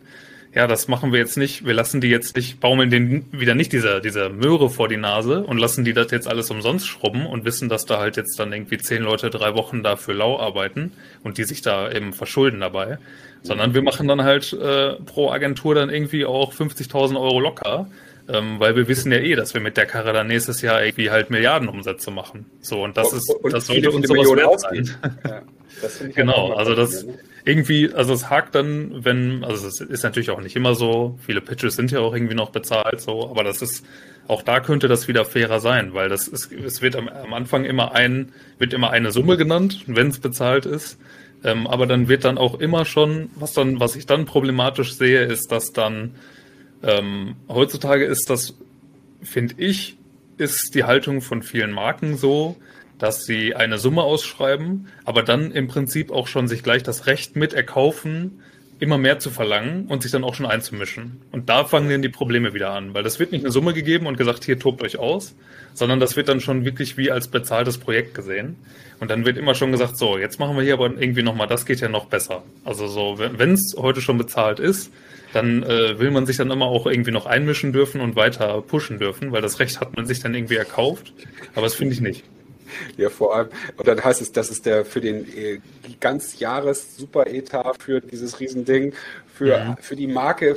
ja, das machen wir jetzt nicht, wir lassen die jetzt nicht, baumeln denen wieder nicht diese, diese Möhre vor die Nase und lassen die das jetzt alles umsonst schrubben und wissen, dass da halt jetzt dann irgendwie zehn Leute drei Wochen dafür lau arbeiten und die sich da eben verschulden dabei. Sondern wir machen dann halt äh, pro Agentur dann irgendwie auch 50.000 Euro locker, ähm, weil wir wissen ja eh, dass wir mit der Karre dann nächstes Jahr irgendwie halt Milliardenumsätze machen. So, und das ist, und das sollte uns sowas wert sein. [laughs] Ja, genau, also das, irgendwie, also es hakt dann, wenn, also es ist natürlich auch nicht immer so, viele Pitches sind ja auch irgendwie noch bezahlt, so, aber das ist, auch da könnte das wieder fairer sein, weil das ist, es wird am, am Anfang immer ein, wird immer eine Summe genannt, wenn es bezahlt ist. Ähm, aber dann wird dann auch immer schon, was dann, was ich dann problematisch sehe, ist, dass dann ähm, heutzutage ist das, finde ich, ist die Haltung von vielen Marken so, dass sie eine Summe ausschreiben, aber dann im Prinzip auch schon sich gleich das Recht mit erkaufen, immer mehr zu verlangen und sich dann auch schon einzumischen. Und da fangen dann die Probleme wieder an, weil das wird nicht eine Summe gegeben und gesagt, hier tobt euch aus, sondern das wird dann schon wirklich wie als bezahltes Projekt gesehen. Und dann wird immer schon gesagt, so, jetzt machen wir hier aber irgendwie nochmal, das geht ja noch besser. Also so, wenn es heute schon bezahlt ist, dann äh, will man sich dann immer auch irgendwie noch einmischen dürfen und weiter pushen dürfen, weil das Recht hat man sich dann irgendwie erkauft. Aber das finde ich nicht. Ja, vor allem, und dann heißt es, das ist der für den äh, ganz Jahres Super Etat für dieses Riesending, für, ja. für die Marke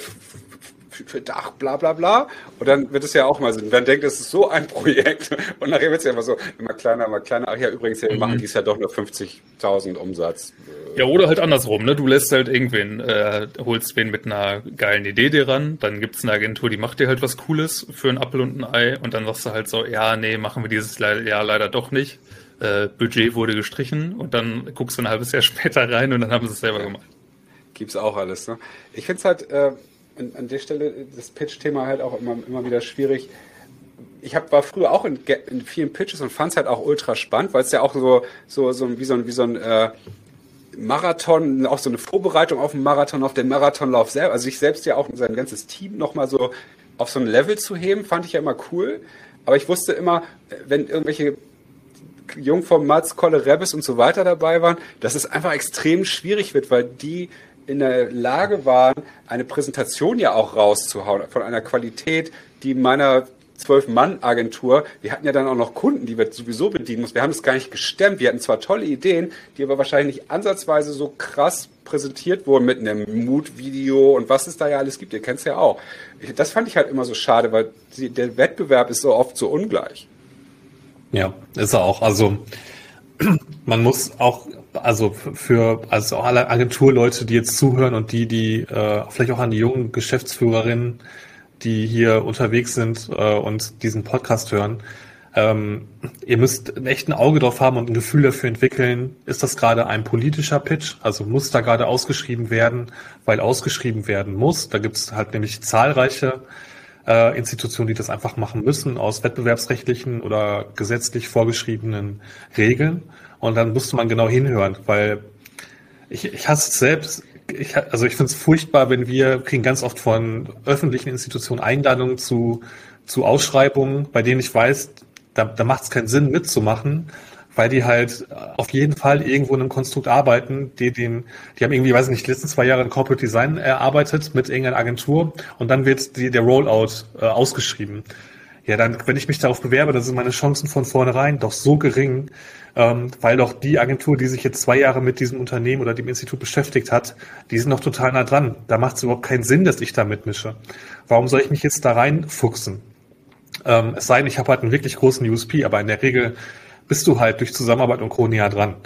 Dach, bla bla bla. Und dann wird es ja auch mal so, dann denkt es ist so ein Projekt. [laughs] Und nachher wird es ja immer so, immer kleiner, immer kleiner. Ach ja, übrigens, ja, wir mhm. machen dies ja doch nur 50.000 Umsatz. Ja, oder halt andersrum, ne? Du lässt halt irgendwen, äh, holst wen mit einer geilen Idee dir ran, dann gibt es eine Agentur, die macht dir halt was Cooles für ein Apfel und ein Ei und dann sagst du halt so, ja, nee, machen wir dieses Jahr leider doch nicht. Äh, Budget wurde gestrichen und dann guckst du ein halbes Jahr [laughs] später rein und dann haben sie es selber gemacht. Gibt's auch alles, ne? Ich finde es halt, äh, an, an der Stelle das Pitch-Thema halt auch immer, immer wieder schwierig. Ich hab, war früher auch in, in vielen Pitches und fand es halt auch ultra spannend, weil es ja auch so, so, so wie so ein, wie so ein äh, Marathon, auch so eine Vorbereitung auf den Marathon, auf den Marathonlauf selber, also sich selbst ja auch und sein ganzes Team nochmal so auf so ein Level zu heben, fand ich ja immer cool. Aber ich wusste immer, wenn irgendwelche Jungformats, Kolle Rebes und so weiter dabei waren, dass es einfach extrem schwierig wird, weil die in der Lage waren, eine Präsentation ja auch rauszuhauen von einer Qualität, die meiner Zwölf-Mann-Agentur, wir hatten ja dann auch noch Kunden, die wir sowieso bedienen mussten. Wir haben es gar nicht gestemmt. Wir hatten zwar tolle Ideen, die aber wahrscheinlich nicht ansatzweise so krass präsentiert wurden mit einem Mood-Video und was es da ja alles gibt. Ihr kennt es ja auch. Das fand ich halt immer so schade, weil der Wettbewerb ist so oft so ungleich. Ja, ist er auch. Also [clears throat] man muss auch also für also alle Agenturleute, die jetzt zuhören und die, die äh, vielleicht auch an die jungen Geschäftsführerinnen, die hier unterwegs sind äh, und diesen Podcast hören. Ähm, ihr müsst echt ein Auge drauf haben und ein Gefühl dafür entwickeln, ist das gerade ein politischer Pitch? Also muss da gerade ausgeschrieben werden, weil ausgeschrieben werden muss. Da gibt es halt nämlich zahlreiche äh, Institutionen, die das einfach machen müssen aus wettbewerbsrechtlichen oder gesetzlich vorgeschriebenen Regeln. Und dann musste man genau hinhören, weil ich, ich hasse es selbst. Ich, also ich finde es furchtbar, wenn wir kriegen ganz oft von öffentlichen Institutionen Einladungen zu, zu Ausschreibungen, bei denen ich weiß, da, da macht es keinen Sinn mitzumachen, weil die halt auf jeden Fall irgendwo in einem Konstrukt arbeiten, die den, die haben irgendwie, weiß ich nicht, die letzten zwei Jahre ein Corporate Design erarbeitet mit irgendeiner Agentur und dann wird die, der Rollout äh, ausgeschrieben. Ja, dann, wenn ich mich darauf bewerbe, dann sind meine Chancen von vornherein doch so gering, ähm, weil doch die Agentur, die sich jetzt zwei Jahre mit diesem Unternehmen oder dem Institut beschäftigt hat, die sind noch total nah dran. Da macht es überhaupt keinen Sinn, dass ich da mitmische. Warum soll ich mich jetzt da reinfuchsen? Ähm, es sei denn, ich habe halt einen wirklich großen USP, aber in der Regel bist du halt durch Zusammenarbeit und Co. näher dran.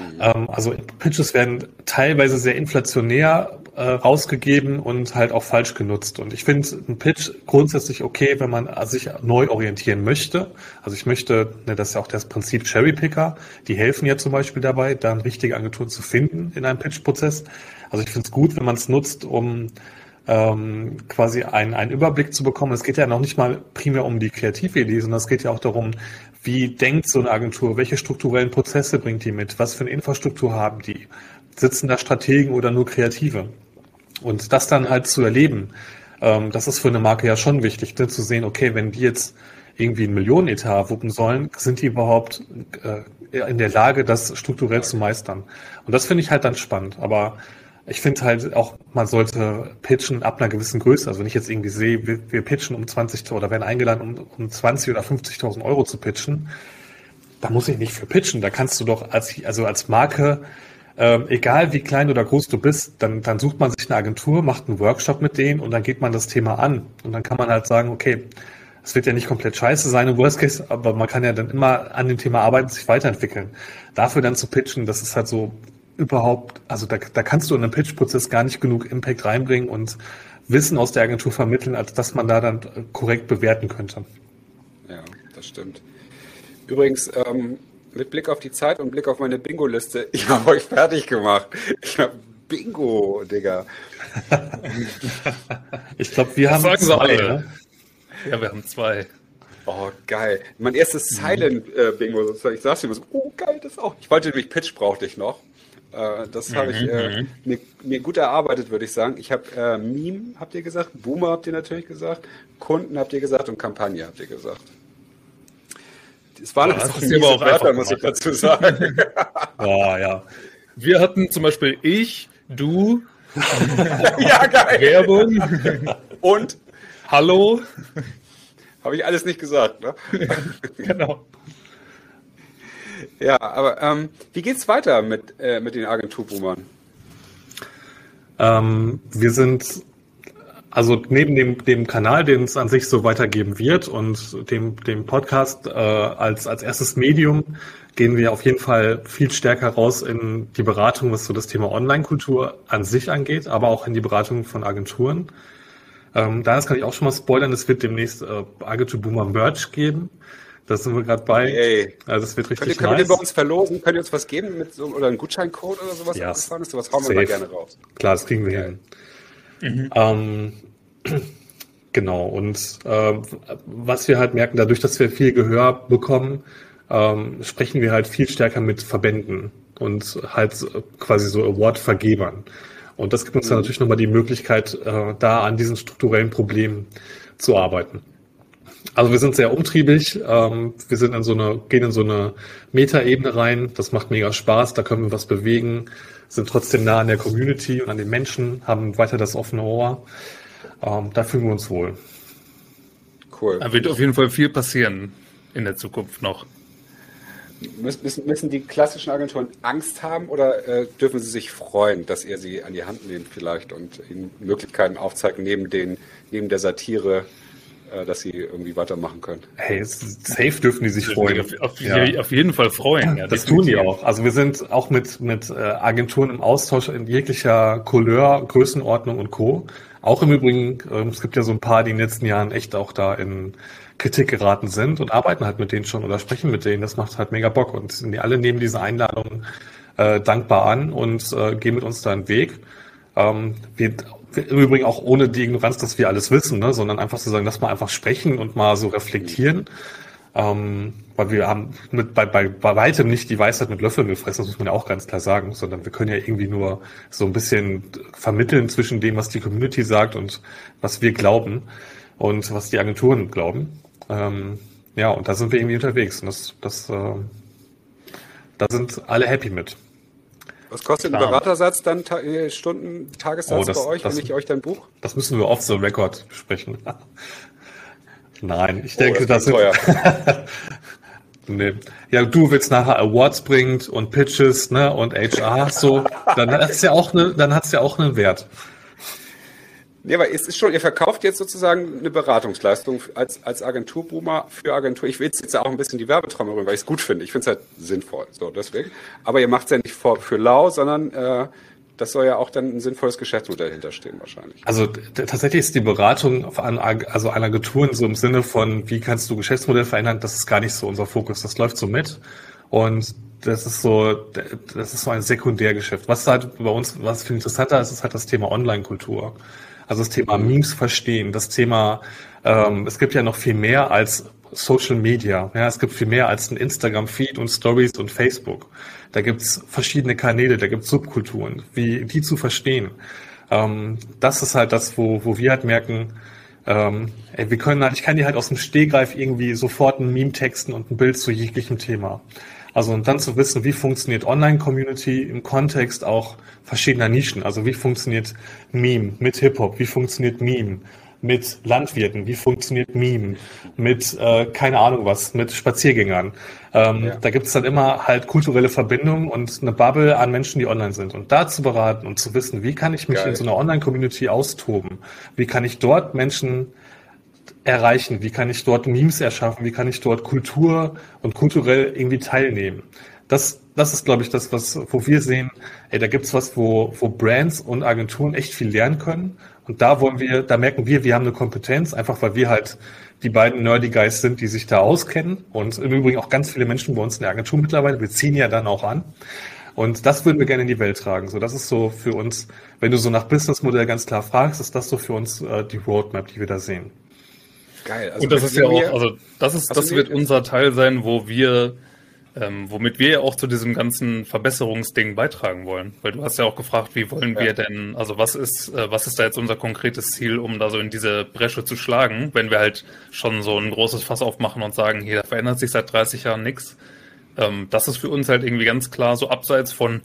Mhm. Ähm, also Pitches werden teilweise sehr inflationär äh, rausgegeben und halt auch falsch genutzt. Und ich finde ein Pitch grundsätzlich okay, wenn man sich neu orientieren möchte. Also ich möchte, ne, das ist ja auch das Prinzip Cherrypicker, die helfen ja zum Beispiel dabei, dann richtige Agenturen zu finden in einem Pitch-Prozess. Also ich finde es gut, wenn man es nutzt, um ähm, quasi einen, einen Überblick zu bekommen. Es geht ja noch nicht mal primär um die Kreatividee, sondern es geht ja auch darum, wie denkt so eine Agentur, welche strukturellen Prozesse bringt die mit, was für eine Infrastruktur haben die, sitzen da Strategen oder nur Kreative? Und das dann halt zu erleben, ähm, das ist für eine Marke ja schon wichtig, ne? zu sehen, okay, wenn die jetzt irgendwie einen Millionenetat wuppen sollen, sind die überhaupt äh, in der Lage, das strukturell zu meistern? Und das finde ich halt dann spannend. Aber ich finde halt auch, man sollte pitchen ab einer gewissen Größe. Also wenn ich jetzt irgendwie sehe, wir, wir pitchen um 20 oder werden eingeladen, um, um 20 oder 50.000 Euro zu pitchen, da muss ich nicht für pitchen. Da kannst du doch als, also als Marke, ähm, egal wie klein oder groß du bist, dann, dann sucht man sich eine Agentur, macht einen Workshop mit denen und dann geht man das Thema an. Und dann kann man halt sagen, okay, es wird ja nicht komplett scheiße sein im Worst Case, aber man kann ja dann immer an dem Thema arbeiten, sich weiterentwickeln. Dafür dann zu pitchen, das ist halt so überhaupt, also da, da kannst du in einem Pitch-Prozess gar nicht genug Impact reinbringen und Wissen aus der Agentur vermitteln, als dass man da dann korrekt bewerten könnte. Ja, das stimmt. Übrigens, ähm, mit Blick auf die Zeit und Blick auf meine Bingo-Liste, [laughs] ich habe euch fertig gemacht. Ich habe Bingo, Digga. [laughs] ich glaube, wir das haben zwei. Ne? Ja, wir haben zwei. Oh, geil. Mein erstes mhm. Silent-Bingo sozusagen. Ich saß hier so, oh, geil, das auch. Ich wollte nämlich Pitch brauchte ich noch. Äh, das habe ich äh, mhm. mir, mir, gut erarbeitet, würde ich sagen. Ich habe äh, Meme, habt ihr gesagt, Boomer habt ihr natürlich gesagt, Kunden habt ihr gesagt und Kampagne habt ihr gesagt. Es waren das ist aber auch Wörter, muss ich dazu sagen. [laughs] oh, ja. Wir hatten zum Beispiel ich, du, [laughs] ja, geil. Werbung und Hallo. Habe ich alles nicht gesagt, ne? [laughs] genau. Ja, aber ähm, wie geht's weiter mit, äh, mit den Agenturboomern? Ähm, wir sind also neben dem, dem Kanal, den es an sich so weitergeben wird und dem, dem Podcast äh, als, als erstes Medium gehen wir auf jeden Fall viel stärker raus in die Beratung, was so das Thema Online-Kultur an sich angeht, aber auch in die Beratung von Agenturen. Ähm, da kann ich auch schon mal spoilern, es wird demnächst äh, Agentur Boomer Merch geben. Da sind wir gerade bei. Hey. Also das wird richtig Könnt ihr, nice. ihr bei uns verlosen? Könnt ihr uns was geben mit so, oder einen Gutscheincode oder sowas? Ja. Yes. Sowas hauen wir mal gerne raus. Klar, das kriegen wir hin. Mhm. Ähm, [clears throat] genau. Und äh, was wir halt merken, dadurch, dass wir viel Gehör bekommen, ähm, sprechen wir halt viel stärker mit Verbänden und halt quasi so Award-Vergebern. Und das gibt uns mhm. dann natürlich nochmal die Möglichkeit, äh, da an diesen strukturellen Problemen zu arbeiten. Also wir sind sehr umtriebig. Ähm, wir sind in so eine, gehen in so eine Metaebene rein. Das macht mega Spaß. Da können wir was bewegen. Sind trotzdem nah an der Community und an den Menschen. Haben weiter das offene Ohr. Ähm, da fühlen wir uns wohl. Cool. Da wird auf jeden Fall viel passieren in der Zukunft noch. Müssen, müssen die klassischen Agenturen Angst haben oder äh, dürfen sie sich freuen, dass ihr sie an die Hand nehmt vielleicht und ihnen Möglichkeiten aufzeigt, neben, den, neben der Satire dass sie irgendwie weitermachen können. Hey, safe dürfen die sich freuen. Auf, auf, ja. auf jeden Fall freuen. Ja, das tun die auch. Also wir sind auch mit, mit äh, Agenturen im Austausch in jeglicher Couleur, Größenordnung und Co. Auch im Übrigen, äh, es gibt ja so ein paar, die in den letzten Jahren echt auch da in Kritik geraten sind und arbeiten halt mit denen schon oder sprechen mit denen. Das macht halt mega Bock und die alle nehmen diese Einladung äh, dankbar an und äh, gehen mit uns da einen Weg. Ähm, wir im Übrigen auch ohne die Ignoranz, dass wir alles wissen, ne, sondern einfach zu sagen, lass mal einfach sprechen und mal so reflektieren. Ähm, weil wir haben mit, bei, bei, bei weitem nicht die Weisheit mit Löffeln gefressen, das muss man ja auch ganz klar sagen, sondern wir können ja irgendwie nur so ein bisschen vermitteln zwischen dem, was die Community sagt und was wir glauben und was die Agenturen glauben. Ähm, ja, und da sind wir irgendwie unterwegs und das, das, äh, da sind alle happy mit. Was kostet Klar. ein Beratersatz dann, ta äh, Stunden, Tagessatz oh, das, bei euch, das, wenn ich euch dein Buch? Das müssen wir off the record besprechen. [laughs] Nein, ich oh, denke, das, das ist [laughs] nee. Ja, du willst nachher Awards bringt und Pitches, ne, und HR, so, dann hat es ja auch ne, dann hat's ja auch einen Wert. Nee, aber es ist schon, ihr verkauft jetzt sozusagen eine Beratungsleistung als, als Agenturboomer für Agentur. Ich will jetzt auch ein bisschen die Werbetrommel rühren, weil ich es gut finde. Ich finde es halt sinnvoll, so deswegen. Aber ihr macht es ja nicht vor, für lau, sondern äh, das soll ja auch dann ein sinnvolles Geschäftsmodell hinterstehen wahrscheinlich. Also tatsächlich ist die Beratung an, also an Agenturen so im Sinne von, wie kannst du Geschäftsmodell verändern, das ist gar nicht so unser Fokus. Das läuft so mit. Und das ist so, das ist so ein Sekundärgeschäft. Was halt bei uns, was viel interessanter ist, ist halt das Thema Online-Kultur. Also das Thema Memes verstehen, das Thema, ähm, es gibt ja noch viel mehr als Social Media. Ja, es gibt viel mehr als ein Instagram-Feed und Stories und Facebook. Da gibt's verschiedene Kanäle, da gibt's Subkulturen, wie die zu verstehen. Ähm, das ist halt das, wo, wo wir halt merken, ähm, ey, wir können halt, ich kann dir halt aus dem Stehgreif irgendwie sofort ein Meme texten und ein Bild zu jeglichem Thema. Also und dann zu wissen, wie funktioniert Online-Community im Kontext auch verschiedener Nischen. Also wie funktioniert Meme mit Hip-Hop, wie funktioniert Meme mit Landwirten, wie funktioniert Meme mit, äh, keine Ahnung was, mit Spaziergängern. Ähm, ja. Da gibt es dann immer halt kulturelle Verbindungen und eine Bubble an Menschen, die online sind. Und da zu beraten und zu wissen, wie kann ich mich Geil. in so einer Online-Community austoben? Wie kann ich dort Menschen erreichen? Wie kann ich dort Memes erschaffen? Wie kann ich dort Kultur und kulturell irgendwie teilnehmen? Das, das ist, glaube ich, das, was, wo wir sehen, ey, da gibt's was, wo, wo Brands und Agenturen echt viel lernen können. Und da wollen wir, da merken wir, wir haben eine Kompetenz, einfach weil wir halt die beiden Nerdy Guys sind, die sich da auskennen. Und im Übrigen auch ganz viele Menschen bei uns in der Agentur mittlerweile. Wir ziehen ja dann auch an. Und das würden wir gerne in die Welt tragen. So, das ist so für uns, wenn du so nach Businessmodell ganz klar fragst, ist das so für uns äh, die Roadmap, die wir da sehen. Geil. Also und das ist ja auch, also das ist, das wird unser Teil sein, wo wir, ähm, womit wir ja auch zu diesem ganzen Verbesserungsding beitragen wollen. Weil du hast ja auch gefragt, wie wollen ja. wir denn, also was ist, äh, was ist da jetzt unser konkretes Ziel, um da so in diese Bresche zu schlagen, wenn wir halt schon so ein großes Fass aufmachen und sagen, hier, da verändert sich seit 30 Jahren nichts. Ähm, das ist für uns halt irgendwie ganz klar so abseits von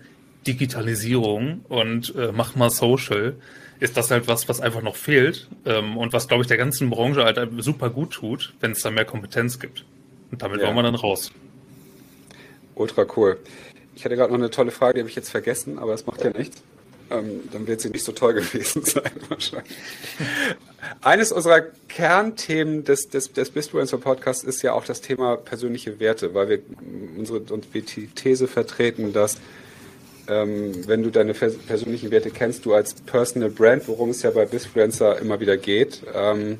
Digitalisierung und äh, mach mal Social ist das halt was, was einfach noch fehlt ähm, und was, glaube ich, der ganzen Branche halt super gut tut, wenn es da mehr Kompetenz gibt. Und damit ja. wollen wir dann raus. Ultra cool. Ich hatte gerade noch eine tolle Frage, die habe ich jetzt vergessen, aber es macht ja nichts. Ähm, dann wird sie nicht so toll [laughs] gewesen sein, wahrscheinlich. Eines unserer Kernthemen des, des, des Bistfluencer Podcasts ist ja auch das Thema persönliche Werte, weil wir unsere und wir die These vertreten, dass ähm, wenn du deine persönlichen Werte kennst, du als Personal Brand, worum es ja bei Bisfluencer immer wieder geht, ähm,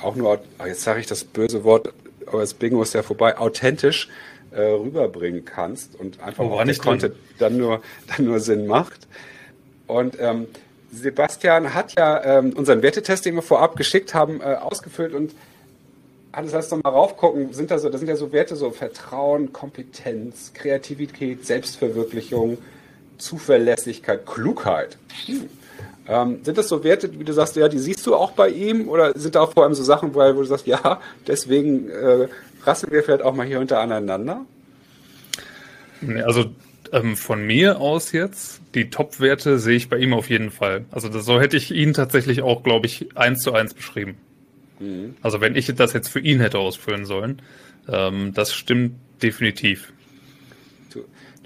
auch nur, oh, jetzt sage ich das böse Wort, aber das Bingo ist ja vorbei, authentisch äh, rüberbringen kannst und einfach oh, auch der Content dann nur, dann nur Sinn macht. Und ähm, Sebastian hat ja ähm, unseren Wertetest, den wir vorab geschickt haben, äh, ausgefüllt und alles lass doch mal raufgucken, sind da so, das sind ja so Werte, so Vertrauen, Kompetenz, Kreativität, Selbstverwirklichung, Zuverlässigkeit, Klugheit. Hm. Ähm, sind das so Werte, wie du sagst, ja, die siehst du auch bei ihm? Oder sind da auch vor allem so Sachen, wo du sagst, ja, deswegen äh, rasseln wir vielleicht auch mal hier unter aneinander? Also ähm, von mir aus jetzt, die Top-Werte sehe ich bei ihm auf jeden Fall. Also das, so hätte ich ihn tatsächlich auch, glaube ich, eins zu eins beschrieben. Mhm. Also wenn ich das jetzt für ihn hätte ausfüllen sollen, ähm, das stimmt definitiv.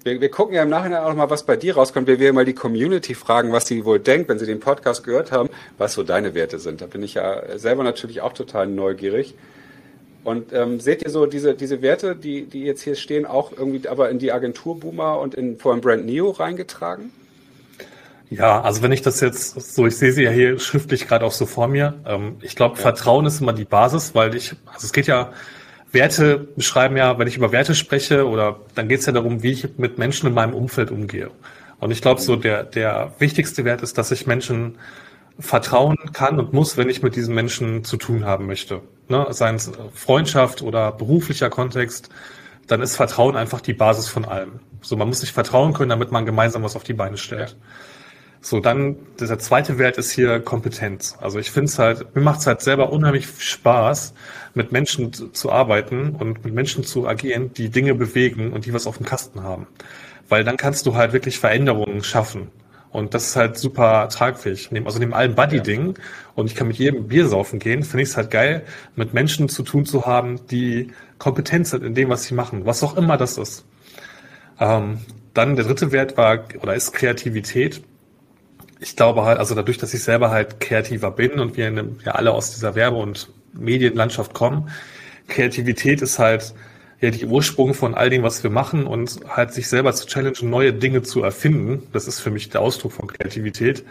Wir, wir gucken ja im Nachhinein auch mal, was bei dir rauskommt. Wir werden mal die Community fragen, was sie wohl denkt, wenn sie den Podcast gehört haben, was so deine Werte sind. Da bin ich ja selber natürlich auch total neugierig. Und ähm, seht ihr so diese, diese Werte, die, die jetzt hier stehen, auch irgendwie aber in die Agentur Boomer und in vor allem Brand Neo reingetragen? Ja, also wenn ich das jetzt so, ich sehe sie ja hier schriftlich gerade auch so vor mir. Ähm, ich glaube, ja. Vertrauen ist immer die Basis, weil ich, also es geht ja, Werte beschreiben ja, wenn ich über Werte spreche, oder dann geht es ja darum, wie ich mit Menschen in meinem Umfeld umgehe. Und ich glaube, so der, der wichtigste Wert ist, dass ich Menschen vertrauen kann und muss, wenn ich mit diesen Menschen zu tun haben möchte. Ne? Seien es Freundschaft oder beruflicher Kontext, dann ist Vertrauen einfach die Basis von allem. So, man muss sich vertrauen können, damit man gemeinsam was auf die Beine stellt. Ja. So, dann dieser zweite Wert ist hier Kompetenz. Also ich finde es halt, mir macht es halt selber unheimlich Spaß, mit Menschen zu, zu arbeiten und mit Menschen zu agieren, die Dinge bewegen und die was auf dem Kasten haben. Weil dann kannst du halt wirklich Veränderungen schaffen. Und das ist halt super tragfähig. Also neben allen Buddy-Dingen und ich kann mit jedem Bier saufen gehen, finde ich es halt geil, mit Menschen zu tun zu haben, die Kompetenz sind in dem, was sie machen, was auch immer das ist. Ähm, dann der dritte Wert war oder ist Kreativität ich glaube halt, also dadurch, dass ich selber halt kreativer bin und wir ja alle aus dieser Werbe- und Medienlandschaft kommen, Kreativität ist halt ja die Ursprung von all dem, was wir machen und halt sich selber zu challengen, neue Dinge zu erfinden. Das ist für mich der Ausdruck von Kreativität.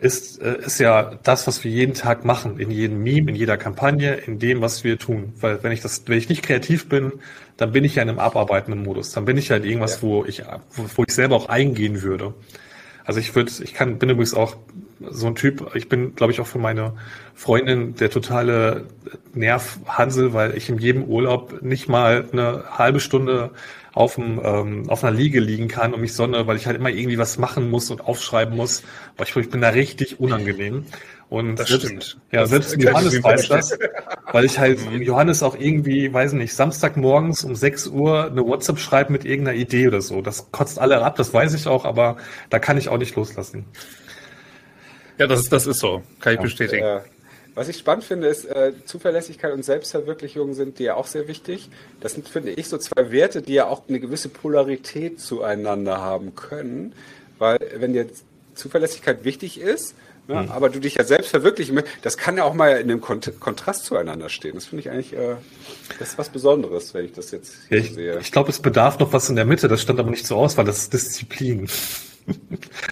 Ist, äh, ist ja das, was wir jeden Tag machen, in jedem Meme, in jeder Kampagne, in dem, was wir tun. Weil wenn ich das, wenn ich nicht kreativ bin, dann bin ich ja in einem abarbeitenden Modus. Dann bin ich halt irgendwas, ja. wo ich, wo ich selber auch eingehen würde. Also ich würde, ich kann, bin übrigens auch so ein Typ, ich bin, glaube ich, auch für meine Freundin der totale Nervhansel, weil ich in jedem Urlaub nicht mal eine halbe Stunde auf, dem, ähm, auf einer Liege liegen kann und mich sonne, weil ich halt immer irgendwie was machen muss und aufschreiben muss. Aber ich, ich bin da richtig unangenehm. Und das selbst, stimmt. Ja, selbst das Johannes weiß das, weil ich halt mhm. Johannes auch irgendwie, weiß nicht, Samstagmorgens um 6 Uhr eine WhatsApp schreibt mit irgendeiner Idee oder so. Das kotzt alle ab, das weiß ich auch, aber da kann ich auch nicht loslassen. Ja, das, das ist so, kann ich ja. bestätigen. Äh, was ich spannend finde, ist, äh, Zuverlässigkeit und Selbstverwirklichung sind dir ja auch sehr wichtig. Das sind, finde ich, so zwei Werte, die ja auch eine gewisse Polarität zueinander haben können. Weil wenn jetzt Zuverlässigkeit wichtig ist, ja, mhm. aber du dich ja selbst verwirklichen möchtest, das kann ja auch mal in einem Kont Kontrast zueinander stehen. Das finde ich eigentlich, äh, das ist was Besonderes, wenn ich das jetzt ja, ich, sehe. Ich glaube, es bedarf noch was in der Mitte, das stand aber nicht so aus, weil das ist Disziplin.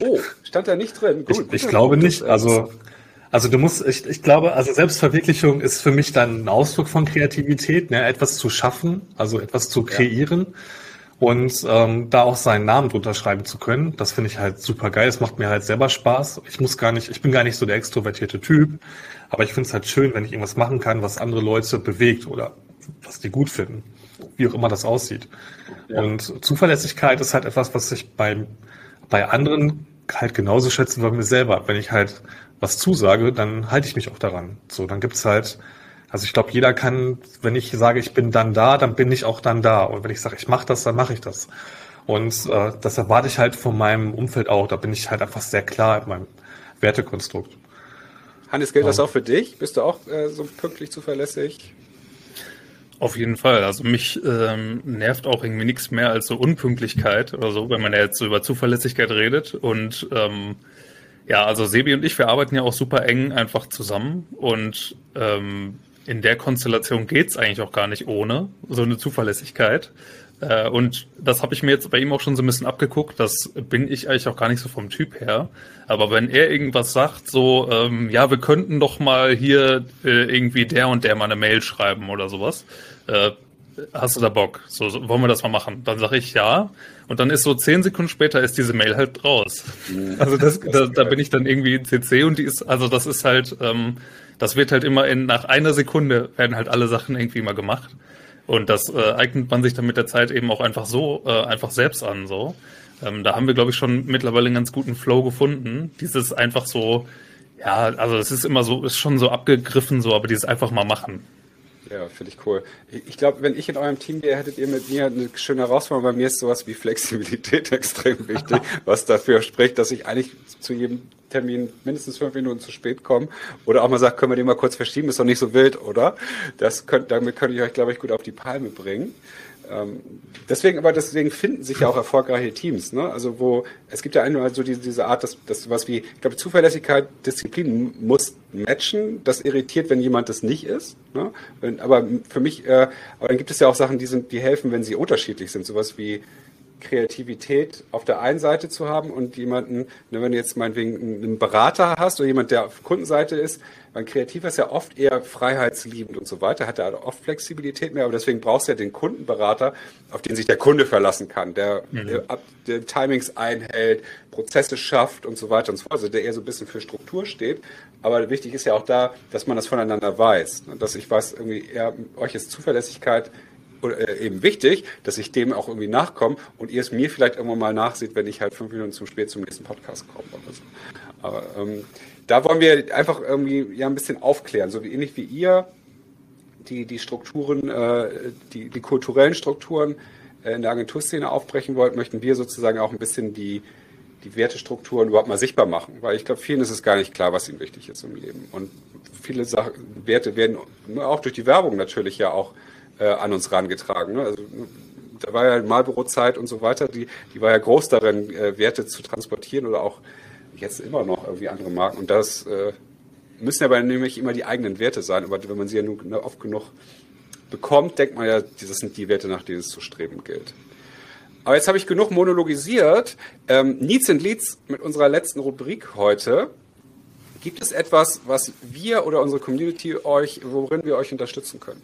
Oh, stand da nicht drin? Gut, ich, ich glaube nicht. Also also du musst, ich, ich glaube, also Selbstverwirklichung ist für mich dann ein Ausdruck von Kreativität, ne? etwas zu schaffen, also etwas zu kreieren ja. Und ähm, da auch seinen Namen drunter schreiben zu können. Das finde ich halt super geil. Es macht mir halt selber Spaß. Ich muss gar nicht, ich bin gar nicht so der extrovertierte Typ, aber ich finde es halt schön, wenn ich irgendwas machen kann, was andere Leute bewegt oder was die gut finden, wie auch immer das aussieht. Ja. Und Zuverlässigkeit ist halt etwas, was ich beim, bei anderen halt genauso schätzen wie bei mir selber. Wenn ich halt was zusage, dann halte ich mich auch daran. So, dann gibt's halt, also ich glaube, jeder kann, wenn ich sage, ich bin dann da, dann bin ich auch dann da. Und wenn ich sage, ich mache das, dann mache ich das. Und äh, das erwarte ich halt von meinem Umfeld auch. Da bin ich halt einfach sehr klar in meinem Wertekonstrukt. Hannes, gilt ja. das auch für dich? Bist du auch äh, so pünktlich zuverlässig? Auf jeden Fall. Also mich ähm, nervt auch irgendwie nichts mehr als so Unpünktlichkeit oder so, wenn man ja jetzt so über Zuverlässigkeit redet. Und ähm, ja, also Sebi und ich, wir arbeiten ja auch super eng einfach zusammen und ähm, in der Konstellation geht's eigentlich auch gar nicht ohne so eine Zuverlässigkeit. Äh, und das habe ich mir jetzt bei ihm auch schon so ein bisschen abgeguckt. Das bin ich eigentlich auch gar nicht so vom Typ her. Aber wenn er irgendwas sagt, so, ähm, ja, wir könnten doch mal hier äh, irgendwie der und der mal eine Mail schreiben oder sowas, äh, hast du da Bock? So, so, wollen wir das mal machen? Dann sage ich ja. Und dann ist so zehn Sekunden später ist diese Mail halt raus. Mhm. Also das, das da, da bin ich dann irgendwie in CC und die ist, also das ist halt, ähm, das wird halt immer in, nach einer Sekunde werden halt alle Sachen irgendwie mal gemacht. Und das äh, eignet man sich dann mit der Zeit eben auch einfach so, äh, einfach selbst an, so. Ähm, da haben wir, glaube ich, schon mittlerweile einen ganz guten Flow gefunden. Dieses einfach so, ja, also es ist immer so, ist schon so abgegriffen, so, aber dieses einfach mal machen. Ja, finde ich cool. Ich glaube, wenn ich in eurem Team wäre, hättet ihr mit mir eine schöne Herausforderung. Bei mir ist sowas wie Flexibilität [laughs] extrem wichtig, [laughs] was dafür spricht, dass ich eigentlich zu jedem Termin mindestens fünf Minuten zu spät komme. Oder auch mal sagt, können wir den mal kurz verschieben, ist doch nicht so wild, oder? Das könnt, damit könnte ich euch, glaube ich, gut auf die Palme bringen. Ähm, deswegen, aber deswegen finden sich ja auch erfolgreiche Teams. Ne? Also wo es gibt ja einmal so diese, diese Art, dass, dass was wie, ich glaube, Zuverlässigkeit, Disziplin muss matchen. Das irritiert, wenn jemand das nicht ist. Ne? Wenn, aber für mich, äh, aber dann gibt es ja auch Sachen, die sind, die helfen, wenn sie unterschiedlich sind. Sowas wie Kreativität auf der einen Seite zu haben und jemanden, ne, wenn du jetzt meinetwegen einen Berater hast oder jemand, der auf Kundenseite ist, weil kreativ ist ja oft eher freiheitsliebend und so weiter, hat er oft Flexibilität mehr, aber deswegen brauchst du ja den Kundenberater, auf den sich der Kunde verlassen kann, der, mhm. der, der Timings einhält, Prozesse schafft und so weiter und so fort, also der eher so ein bisschen für Struktur steht. Aber wichtig ist ja auch da, dass man das voneinander weiß, dass ich weiß, irgendwie, ja, euch ist Zuverlässigkeit eben wichtig, dass ich dem auch irgendwie nachkomme und ihr es mir vielleicht irgendwann mal nachseht, wenn ich halt fünf Minuten zu spät zum nächsten Podcast komme oder so. Aber ähm, da wollen wir einfach irgendwie ja ein bisschen aufklären, so wie ähnlich wie ihr die, die Strukturen, äh, die, die kulturellen Strukturen äh, in der Agenturszene aufbrechen wollt, möchten wir sozusagen auch ein bisschen die, die Wertestrukturen überhaupt mal sichtbar machen. Weil ich glaube, vielen ist es gar nicht klar, was ihnen wichtig ist im Leben. Und viele Sachen, Werte werden auch durch die Werbung natürlich ja auch äh, an uns rangetragen. Ne? Also da war ja Marlboro-Zeit und so weiter, die, die war ja groß darin, äh, Werte zu transportieren oder auch jetzt immer noch irgendwie andere Marken. Und das äh, müssen aber nämlich immer die eigenen Werte sein. Aber wenn man sie ja nur ne, oft genug bekommt, denkt man ja, das sind die Werte, nach denen es zu streben gilt. Aber jetzt habe ich genug monologisiert. Ähm, Needs and Leads mit unserer letzten Rubrik heute. Gibt es etwas, was wir oder unsere Community euch, worin wir euch unterstützen können?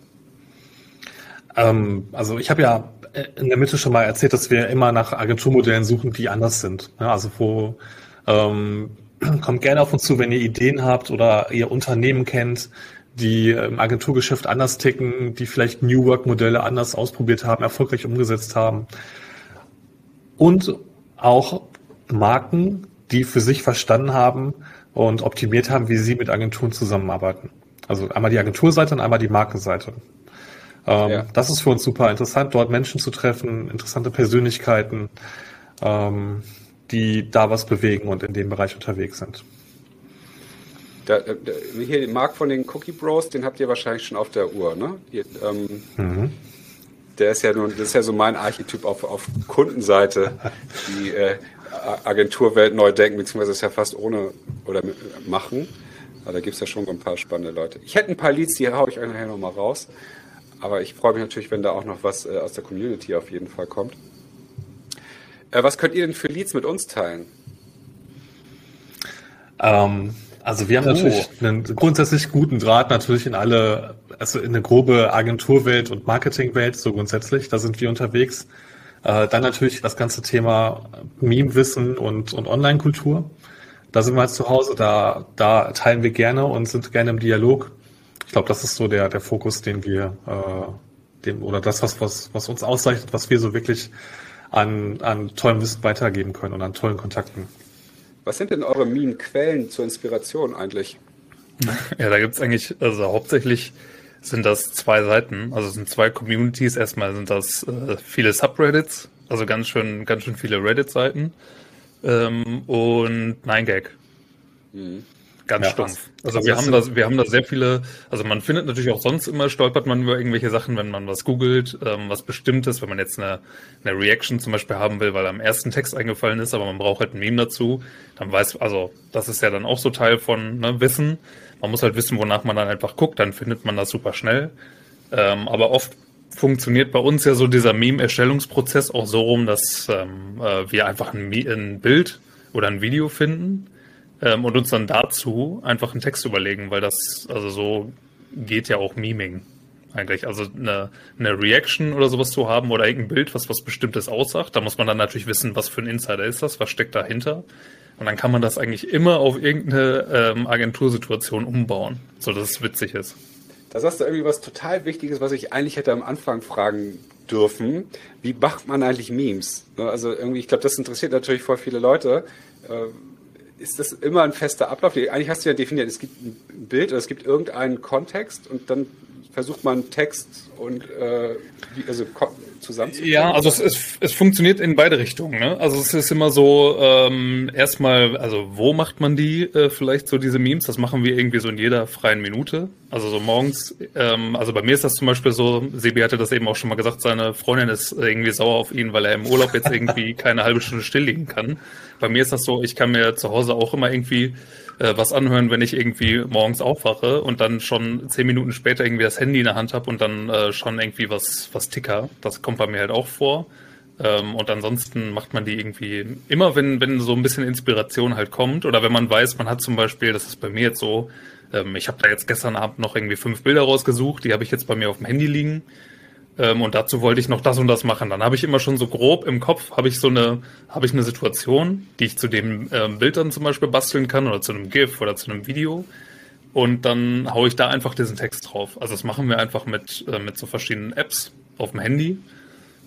Ähm, also ich habe ja in der Mitte schon mal erzählt, dass wir immer nach Agenturmodellen suchen, die anders sind. Ja, also wo ähm, [clears throat] kommt gerne auf uns zu, wenn ihr Ideen habt oder ihr Unternehmen kennt, die im Agenturgeschäft anders ticken, die vielleicht New Work-Modelle anders ausprobiert haben, erfolgreich umgesetzt haben. Und auch Marken, die für sich verstanden haben und optimiert haben, wie sie mit Agenturen zusammenarbeiten. Also einmal die Agenturseite und einmal die Markenseite. Ähm, ja. Das ist für uns super interessant, dort Menschen zu treffen, interessante Persönlichkeiten, ähm, die da was bewegen und in dem Bereich unterwegs sind. Da, da, hier Marc von den Cookie Bros, den habt ihr wahrscheinlich schon auf der Uhr, ne? Hier, ähm, mhm. Der ist ja nun, das ist ja so mein Archetyp auf, auf Kundenseite, die äh, Agenturwelt neu denken, beziehungsweise ist ja fast ohne oder machen. Aber da gibt es ja schon so ein paar spannende Leute. Ich hätte ein paar Leads, die haue ich euch nachher nochmal raus. Aber ich freue mich natürlich, wenn da auch noch was äh, aus der Community auf jeden Fall kommt. Äh, was könnt ihr denn für Leads mit uns teilen? Ähm, also wir haben oh. natürlich einen grundsätzlich guten Draht natürlich in alle, also in eine grobe Agenturwelt und Marketingwelt, so grundsätzlich, da sind wir unterwegs. Äh, dann natürlich das ganze Thema Meme-Wissen und, und Online-Kultur. Da sind wir jetzt zu Hause, da, da teilen wir gerne und sind gerne im Dialog. Ich glaube, das ist so der, der Fokus, den wir, äh, dem, oder das, was, was, was uns auszeichnet, was wir so wirklich an, an tollem Wissen weitergeben können und an tollen Kontakten. Was sind denn eure Meme-Quellen zur Inspiration eigentlich? Ja, da gibt es eigentlich, also hauptsächlich sind das zwei Seiten, also es sind zwei Communities. Erstmal sind das äh, viele Subreddits, also ganz schön, ganz schön viele Reddit-Seiten ähm, und 9gag. Mhm. Ganz ja, stumpf. Also, wir haben da, wir haben da sehr viele, also man findet natürlich auch sonst immer, stolpert man über irgendwelche Sachen, wenn man was googelt, ähm, was Bestimmtes, wenn man jetzt eine, eine Reaction zum Beispiel haben will, weil am ersten Text eingefallen ist, aber man braucht halt ein Meme dazu, dann weiß, also das ist ja dann auch so Teil von ne, Wissen. Man muss halt wissen, wonach man dann einfach guckt, dann findet man das super schnell. Ähm, aber oft funktioniert bei uns ja so dieser Meme-Erstellungsprozess auch so rum, dass ähm, äh, wir einfach ein, ein Bild oder ein Video finden ähm, und uns dann dazu einfach einen Text überlegen, weil das, also so geht ja auch Meming eigentlich. Also eine, eine Reaction oder sowas zu haben oder irgendein Bild, was was Bestimmtes aussagt. Da muss man dann natürlich wissen, was für ein Insider ist das, was steckt dahinter. Und dann kann man das eigentlich immer auf irgendeine ähm, Agentursituation umbauen, so dass es witzig ist. Da sagst du irgendwie was total Wichtiges, was ich eigentlich hätte am Anfang fragen dürfen. Wie macht man eigentlich Memes? Ne, also irgendwie, ich glaube, das interessiert natürlich voll viele Leute. Ist das immer ein fester Ablauf? Eigentlich hast du ja definiert, es gibt ein Bild oder es gibt irgendeinen Kontext und dann versucht man Text und äh, also zusammen Ja, also es, es, es funktioniert in beide Richtungen. Ne? Also es ist immer so, ähm, erstmal, also wo macht man die äh, vielleicht so diese Memes? Das machen wir irgendwie so in jeder freien Minute. Also so morgens, ähm, also bei mir ist das zum Beispiel so, Sebi hatte das eben auch schon mal gesagt, seine Freundin ist irgendwie sauer auf ihn, weil er im Urlaub jetzt irgendwie [laughs] keine halbe Stunde still liegen kann. Bei mir ist das so, ich kann mir zu Hause auch immer irgendwie äh, was anhören, wenn ich irgendwie morgens aufwache und dann schon zehn Minuten später irgendwie das Handy in der Hand habe und dann äh, schon irgendwie was, was ticker. Das kommt bei mir halt auch vor. Ähm, und ansonsten macht man die irgendwie immer, wenn, wenn so ein bisschen Inspiration halt kommt oder wenn man weiß, man hat zum Beispiel, das ist bei mir jetzt so, ähm, ich habe da jetzt gestern Abend noch irgendwie fünf Bilder rausgesucht, die habe ich jetzt bei mir auf dem Handy liegen. Ähm, und dazu wollte ich noch das und das machen. Dann habe ich immer schon so grob im Kopf, habe ich so eine, habe ich eine Situation, die ich zu dem ähm, Bild dann zum Beispiel basteln kann oder zu einem GIF oder zu einem Video. Und dann haue ich da einfach diesen Text drauf. Also das machen wir einfach mit, äh, mit so verschiedenen Apps auf dem Handy.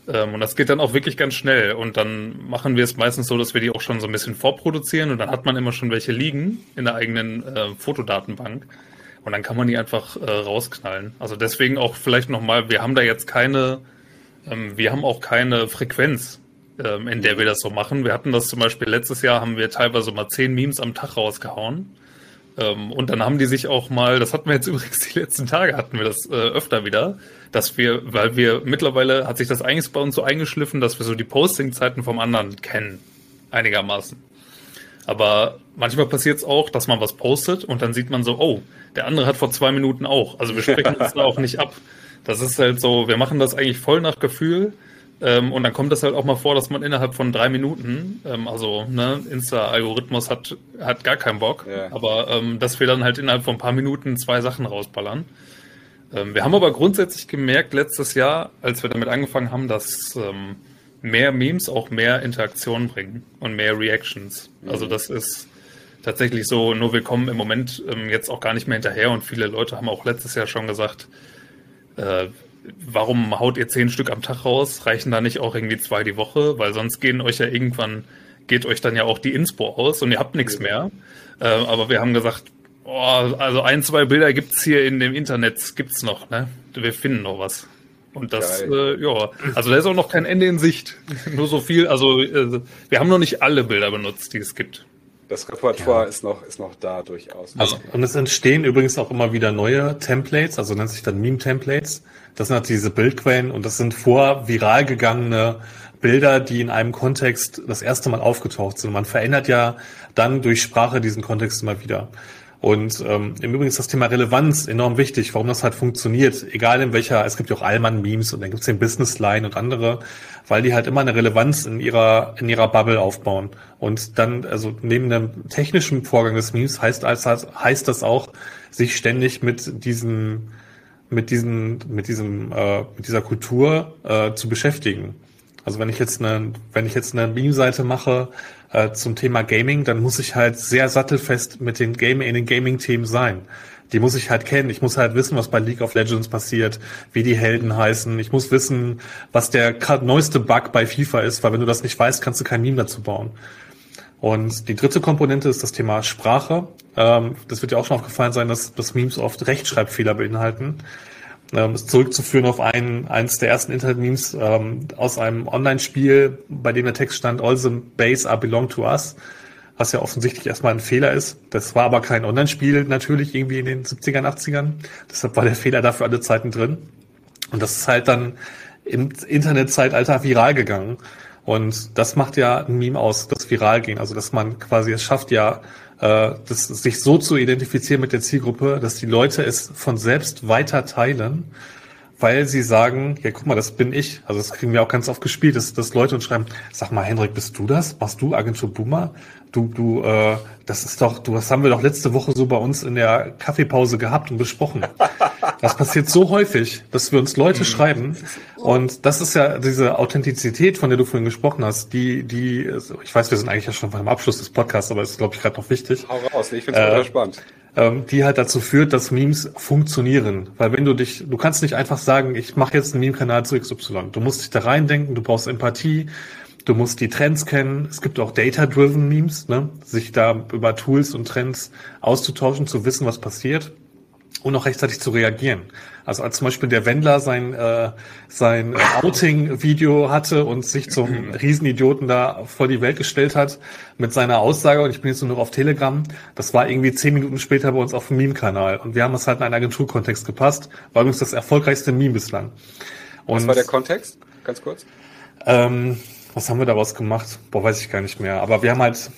Ähm, und das geht dann auch wirklich ganz schnell. Und dann machen wir es meistens so, dass wir die auch schon so ein bisschen vorproduzieren und dann hat man immer schon welche liegen in der eigenen äh, Fotodatenbank. Und dann kann man die einfach äh, rausknallen. Also deswegen auch vielleicht nochmal, wir haben da jetzt keine, ähm, wir haben auch keine Frequenz, ähm, in der wir das so machen. Wir hatten das zum Beispiel letztes Jahr, haben wir teilweise mal zehn Memes am Tag rausgehauen. Ähm, und dann haben die sich auch mal, das hatten wir jetzt [laughs] übrigens die letzten Tage, hatten wir das äh, öfter wieder, dass wir, weil wir mittlerweile hat sich das eigentlich bei uns so eingeschliffen, dass wir so die Posting-Zeiten vom anderen kennen. Einigermaßen. Aber manchmal passiert es auch, dass man was postet und dann sieht man so, oh, der andere hat vor zwei Minuten auch. Also wir sprechen uns da auch nicht ab. Das ist halt so, wir machen das eigentlich voll nach Gefühl. Ähm, und dann kommt es halt auch mal vor, dass man innerhalb von drei Minuten, ähm, also ne, Insta-Algorithmus hat, hat gar keinen Bock, ja. aber ähm, dass wir dann halt innerhalb von ein paar Minuten zwei Sachen rausballern. Ähm, wir haben aber grundsätzlich gemerkt letztes Jahr, als wir damit angefangen haben, dass ähm, mehr Memes auch mehr Interaktion bringen und mehr Reactions. Also mhm. das ist tatsächlich so, nur wir kommen im Moment ähm, jetzt auch gar nicht mehr hinterher und viele Leute haben auch letztes Jahr schon gesagt, äh, warum haut ihr zehn Stück am Tag raus? Reichen da nicht auch irgendwie zwei die Woche? Weil sonst gehen euch ja irgendwann, geht euch dann ja auch die Inspo aus und ihr habt nichts mehr. Äh, aber wir haben gesagt, oh, also ein, zwei Bilder gibt's hier in dem Internet, gibt's noch, ne? Wir finden noch was. Und das, äh, ja, also da ist auch noch kein Ende in Sicht. [laughs] Nur so viel, also äh, wir haben noch nicht alle Bilder benutzt, die es gibt. Das Repertoire ja. ist, noch, ist noch da durchaus. Also, und es entstehen übrigens auch immer wieder neue Templates, also nennt sich dann Meme-Templates. Das sind halt diese Bildquellen und das sind vor viral gegangene Bilder, die in einem Kontext das erste Mal aufgetaucht sind. Man verändert ja dann durch Sprache diesen Kontext immer wieder. Und ähm, im Übrigen ist das Thema Relevanz enorm wichtig, warum das halt funktioniert, egal in welcher, es gibt ja auch Allmann-Memes und dann gibt es den Business Line und andere, weil die halt immer eine Relevanz in ihrer, in ihrer Bubble aufbauen. Und dann, also neben dem technischen Vorgang des Memes heißt, heißt das auch, sich ständig mit diesen, mit diesen, mit diesem, äh, mit dieser Kultur äh, zu beschäftigen. Also wenn ich jetzt eine, wenn ich jetzt eine Meme-Seite mache, äh, zum Thema Gaming, dann muss ich halt sehr sattelfest mit den Game in den Gaming-Themen sein. Die muss ich halt kennen. Ich muss halt wissen, was bei League of Legends passiert, wie die Helden heißen. Ich muss wissen, was der neueste Bug bei FIFA ist, weil wenn du das nicht weißt, kannst du kein Meme dazu bauen. Und die dritte Komponente ist das Thema Sprache. Ähm, das wird ja auch schon aufgefallen sein, dass, dass Memes oft Rechtschreibfehler beinhalten ähm, ist zurückzuführen auf ein, eines der ersten Internet-Memes ähm, aus einem Online-Spiel, bei dem der Text stand, all the base are belong to us, was ja offensichtlich erstmal ein Fehler ist. Das war aber kein Online-Spiel natürlich irgendwie in den 70ern, 80ern. Deshalb war der Fehler dafür alle Zeiten drin. Und das ist halt dann im Internetzeitalter viral gegangen. Und das macht ja ein Meme aus, das viral gehen. Also dass man quasi es schafft ja, äh, das, sich so zu identifizieren mit der Zielgruppe, dass die Leute es von selbst weiter teilen, weil sie sagen, ja guck mal, das bin ich. Also das kriegen wir auch ganz oft gespielt, dass, dass Leute uns schreiben, sag mal, Hendrik, bist du das? Machst du Agentur Boomer? Du, du, äh, das ist doch, du, das haben wir doch letzte Woche so bei uns in der Kaffeepause gehabt und besprochen. [laughs] Das passiert so häufig, dass wir uns Leute mhm. schreiben. Und das ist ja diese Authentizität, von der du vorhin gesprochen hast, die, die, ich weiß, wir sind eigentlich ja schon beim Abschluss des Podcasts, aber es ist, glaube ich, gerade noch wichtig. Hau raus, ich finde es äh, spannend. Ähm, die halt dazu führt, dass Memes funktionieren. Weil wenn du dich, du kannst nicht einfach sagen, ich mache jetzt einen Meme-Kanal zu XY. Du musst dich da reindenken, du brauchst Empathie, Du musst die Trends kennen. Es gibt auch Data-Driven Memes, ne? sich da über Tools und Trends auszutauschen, zu wissen, was passiert. Und noch rechtzeitig zu reagieren. Also als zum Beispiel der Wendler sein, äh, sein Outing-Video hatte und sich zum [clears throat] Riesenidioten da vor die Welt gestellt hat mit seiner Aussage, und ich bin jetzt nur noch auf Telegram, das war irgendwie zehn Minuten später bei uns auf dem Meme-Kanal. Und wir haben es halt in einen Agenturkontext gepasst. War übrigens das erfolgreichste Meme bislang. Und, was war der Kontext? Ganz kurz. Ähm, was haben wir daraus gemacht? Boah, weiß ich gar nicht mehr. Aber wir haben halt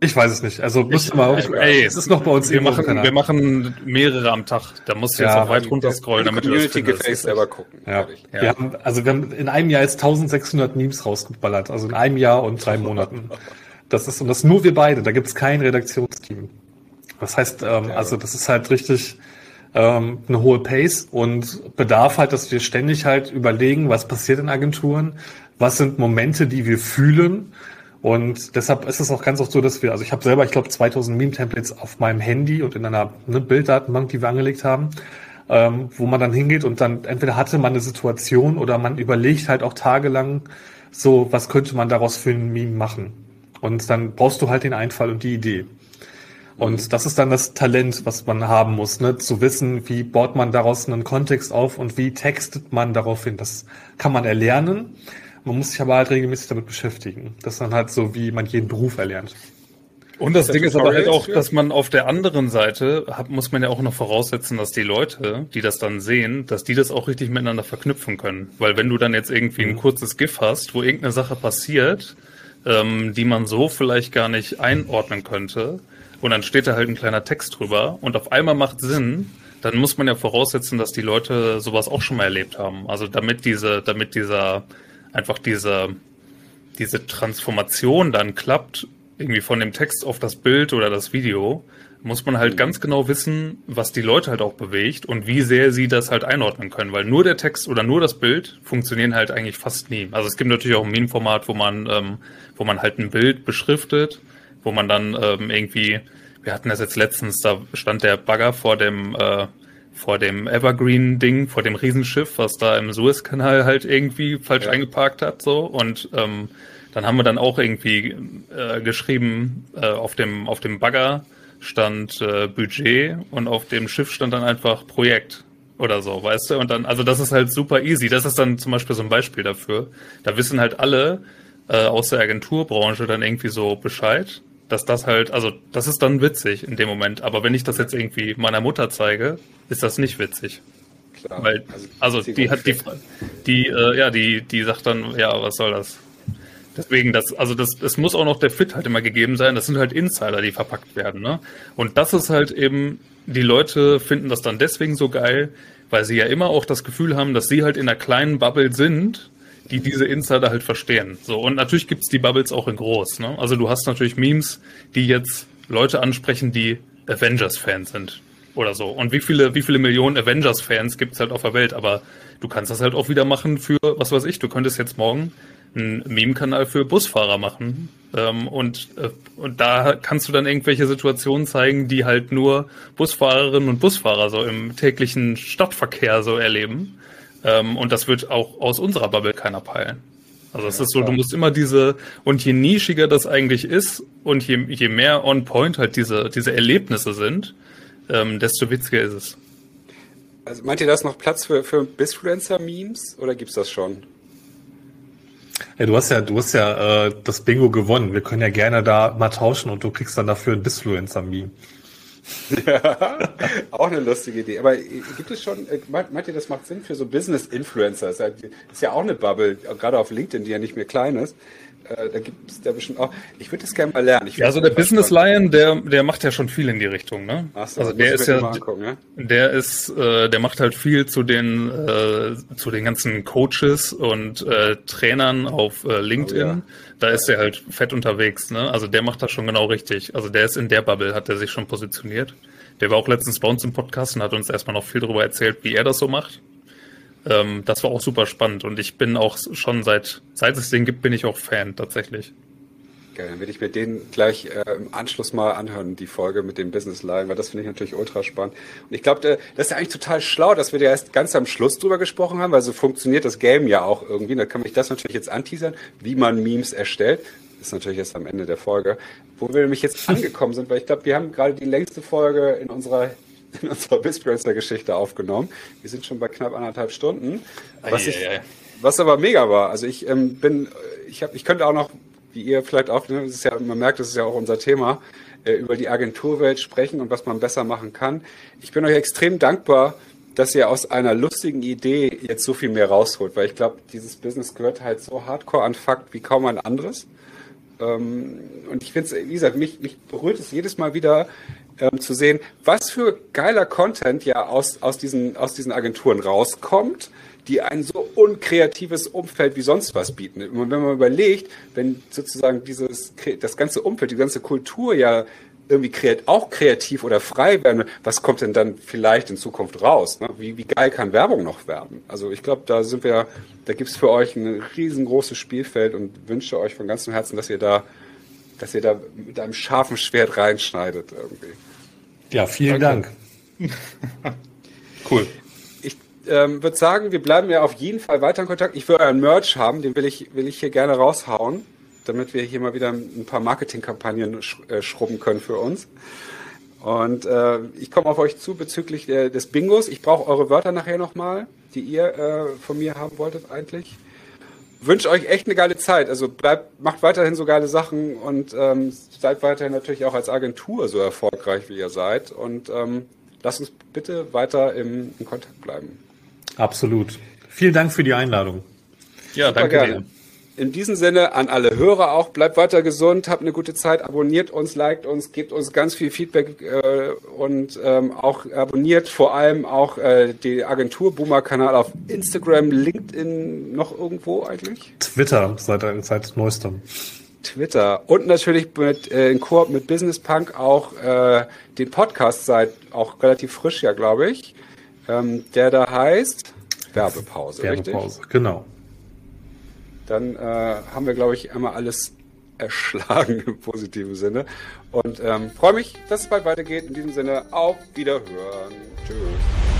ich weiß es nicht. Also müsste mal. Ich, ey, es ist noch bei uns. Wir machen, wir machen mehrere am Tag. Da musst du ja, jetzt auch weit runter scrollen, damit du das findest. selber gucken. Ja. ja. Wir haben, also wir haben in einem Jahr jetzt 1600 Memes rausgeballert. Also in einem Jahr und drei Monaten. Das ist und das nur wir beide. Da gibt's kein Redaktionsteam. Das heißt, ähm, also das ist halt richtig ähm, eine hohe Pace und bedarf halt, dass wir ständig halt überlegen, was passiert in Agenturen, was sind Momente, die wir fühlen und deshalb ist es auch ganz oft so, dass wir, also ich habe selber, ich glaube, 2000 Meme-Templates auf meinem Handy und in einer ne, Bilddatenbank, die wir angelegt haben, ähm, wo man dann hingeht und dann entweder hatte man eine Situation oder man überlegt halt auch tagelang so, was könnte man daraus für ein Meme machen. Und dann brauchst du halt den Einfall und die Idee. Und das ist dann das Talent, was man haben muss, ne? zu wissen, wie baut man daraus einen Kontext auf und wie textet man darauf hin. Das kann man erlernen. Man muss sich aber halt regelmäßig damit beschäftigen. Das ist dann halt so, wie man jeden Beruf erlernt. Und das, das Ding ist aber halt auch, dass man auf der anderen Seite hat, muss man ja auch noch voraussetzen, dass die Leute, die das dann sehen, dass die das auch richtig miteinander verknüpfen können. Weil wenn du dann jetzt irgendwie ein mhm. kurzes GIF hast, wo irgendeine Sache passiert, ähm, die man so vielleicht gar nicht einordnen könnte, und dann steht da halt ein kleiner Text drüber und auf einmal macht Sinn, dann muss man ja voraussetzen, dass die Leute sowas auch schon mal erlebt haben. Also damit diese, damit dieser einfach diese, diese Transformation dann klappt, irgendwie von dem Text auf das Bild oder das Video, muss man halt ganz genau wissen, was die Leute halt auch bewegt und wie sehr sie das halt einordnen können, weil nur der Text oder nur das Bild funktionieren halt eigentlich fast nie. Also es gibt natürlich auch ein Meme-Format, wo man, ähm, wo man halt ein Bild beschriftet, wo man dann ähm, irgendwie, wir hatten das jetzt letztens, da stand der Bagger vor dem, äh, vor dem Evergreen-Ding, vor dem Riesenschiff, was da im Suezkanal halt irgendwie falsch ja. eingeparkt hat, so. Und ähm, dann haben wir dann auch irgendwie äh, geschrieben, äh, auf dem, auf dem Bagger stand äh, Budget und auf dem Schiff stand dann einfach Projekt oder so, weißt du? Und dann, also das ist halt super easy. Das ist dann zum Beispiel so ein Beispiel dafür. Da wissen halt alle äh, aus der Agenturbranche dann irgendwie so Bescheid dass das halt, also das ist dann witzig in dem Moment. Aber wenn ich das jetzt irgendwie meiner Mutter zeige, ist das nicht witzig. Klar. Weil, also, also die hat die, die, äh, ja, die, die sagt dann, ja, was soll das? Deswegen, das, also das, es muss auch noch der Fit halt immer gegeben sein. Das sind halt Insider, die verpackt werden, ne? Und das ist halt eben, die Leute finden das dann deswegen so geil, weil sie ja immer auch das Gefühl haben, dass sie halt in einer kleinen Bubble sind die diese Insider halt verstehen. So, und natürlich gibt's die Bubbles auch in groß. Ne? Also du hast natürlich Memes, die jetzt Leute ansprechen, die Avengers-Fans sind oder so. Und wie viele, wie viele Millionen Avengers-Fans gibt's halt auf der Welt? Aber du kannst das halt auch wieder machen für, was weiß ich, du könntest jetzt morgen einen Meme-Kanal für Busfahrer machen. Ähm, und, äh, und da kannst du dann irgendwelche Situationen zeigen, die halt nur Busfahrerinnen und Busfahrer so im täglichen Stadtverkehr so erleben. Ähm, und das wird auch aus unserer Bubble keiner peilen. Also es ja, ist so, klar. du musst immer diese, und je nischiger das eigentlich ist und je, je mehr on point halt diese, diese Erlebnisse sind, ähm, desto witziger ist es. Also meint ihr das noch Platz für, für Bisfluencer-Memes oder gibt's das schon? Ja, du hast ja, du hast ja äh, das Bingo gewonnen. Wir können ja gerne da mal tauschen und du kriegst dann dafür ein Bisfluencer-Meme. Ja, auch eine lustige Idee. Aber gibt es schon, äh, meint ihr, das macht Sinn für so Business-Influencer? Das ist ja auch eine Bubble, gerade auf LinkedIn, die ja nicht mehr klein ist. Äh, da gibt es da bestimmt auch. Ich würde das gerne mal lernen. ja, also der Business Lion, der, der macht ja schon viel in die Richtung, ne? Ach so, also der ist ja, angucken, ja, der ist, äh, der macht halt viel zu den, äh, zu den ganzen Coaches und äh, Trainern auf äh, LinkedIn. Oh, ja. Da ist er halt fett unterwegs, ne? Also der macht das schon genau richtig. Also der ist in der Bubble, hat er sich schon positioniert. Der war auch letztens bei uns im Podcast und hat uns erstmal noch viel darüber erzählt, wie er das so macht. Ähm, das war auch super spannend und ich bin auch schon seit, seit es den gibt, bin ich auch Fan tatsächlich. Geil, dann werde ich mir den gleich äh, im Anschluss mal anhören, die Folge mit dem Business Line, weil das finde ich natürlich ultra spannend. Und ich glaube, äh, das ist ja eigentlich total schlau, dass wir da erst ganz am Schluss drüber gesprochen haben, weil so funktioniert das Game ja auch irgendwie. Da kann ich das natürlich jetzt anteasern, wie man Memes erstellt. Das ist natürlich erst am Ende der Folge. Wo wir nämlich jetzt [laughs] angekommen sind, weil ich glaube, wir haben gerade die längste Folge in unserer in unserer Bispracer-Geschichte aufgenommen. Wir sind schon bei knapp anderthalb Stunden. Was, ich, was aber mega war. Also ich ähm, bin, ich habe, ich könnte auch noch, wie ihr vielleicht auch, ne, ja, man merkt, das ist ja auch unser Thema, äh, über die Agenturwelt sprechen und was man besser machen kann. Ich bin euch extrem dankbar, dass ihr aus einer lustigen Idee jetzt so viel mehr rausholt, weil ich glaube, dieses Business gehört halt so hardcore an Fakt wie kaum ein anderes. Ähm, und ich finde es, wie gesagt, mich, mich berührt es jedes Mal wieder ähm, zu sehen, was für geiler Content ja aus, aus, diesen, aus diesen Agenturen rauskommt, die ein so unkreatives Umfeld wie sonst was bieten. Und wenn man überlegt, wenn sozusagen dieses, das ganze Umfeld, die ganze Kultur ja irgendwie kreat auch kreativ oder frei werden, was kommt denn dann vielleicht in Zukunft raus? Ne? Wie, wie geil kann Werbung noch werden? Also ich glaube, da sind wir, da gibt's für euch ein riesengroßes Spielfeld und wünsche euch von ganzem Herzen, dass ihr da, dass ihr da mit einem scharfen Schwert reinschneidet irgendwie. Ja, vielen Danke. Dank. [laughs] cool. Ähm, würde sagen, wir bleiben ja auf jeden Fall weiter in Kontakt. Ich will euren Merch haben, den will ich, will ich hier gerne raushauen damit wir hier mal wieder ein paar Marketingkampagnen sch äh, schrubben können für uns. Und äh, ich komme auf euch zu bezüglich der, des Bingos. Ich brauche eure Wörter nachher nochmal, die ihr äh, von mir haben wolltet eigentlich. Wünsche euch echt eine geile Zeit. Also bleibt, macht weiterhin so geile Sachen und ähm, seid weiterhin natürlich auch als Agentur so erfolgreich, wie ihr seid. Und ähm, lasst uns bitte weiter im, im Kontakt bleiben. Absolut. Vielen Dank für die Einladung. Ja, Super danke gerne. dir in diesem Sinne an alle Hörer auch, bleibt weiter gesund, habt eine gute Zeit, abonniert uns, liked uns, gebt uns ganz viel Feedback äh, und ähm, auch abonniert vor allem auch äh, die Agentur Boomer Kanal auf Instagram, LinkedIn, noch irgendwo eigentlich? Twitter seit, seit neuestem. Twitter und natürlich mit, äh, in Koop mit Business Punk auch äh, den Podcast seit auch relativ frisch, ja glaube ich, ähm, der da heißt Werbepause, Werbepause, richtig? genau dann äh, haben wir, glaube ich, einmal alles erschlagen im positiven Sinne. Und ähm, freue mich, dass es bald weitergeht. In diesem Sinne, auf Wiederhören. Tschüss.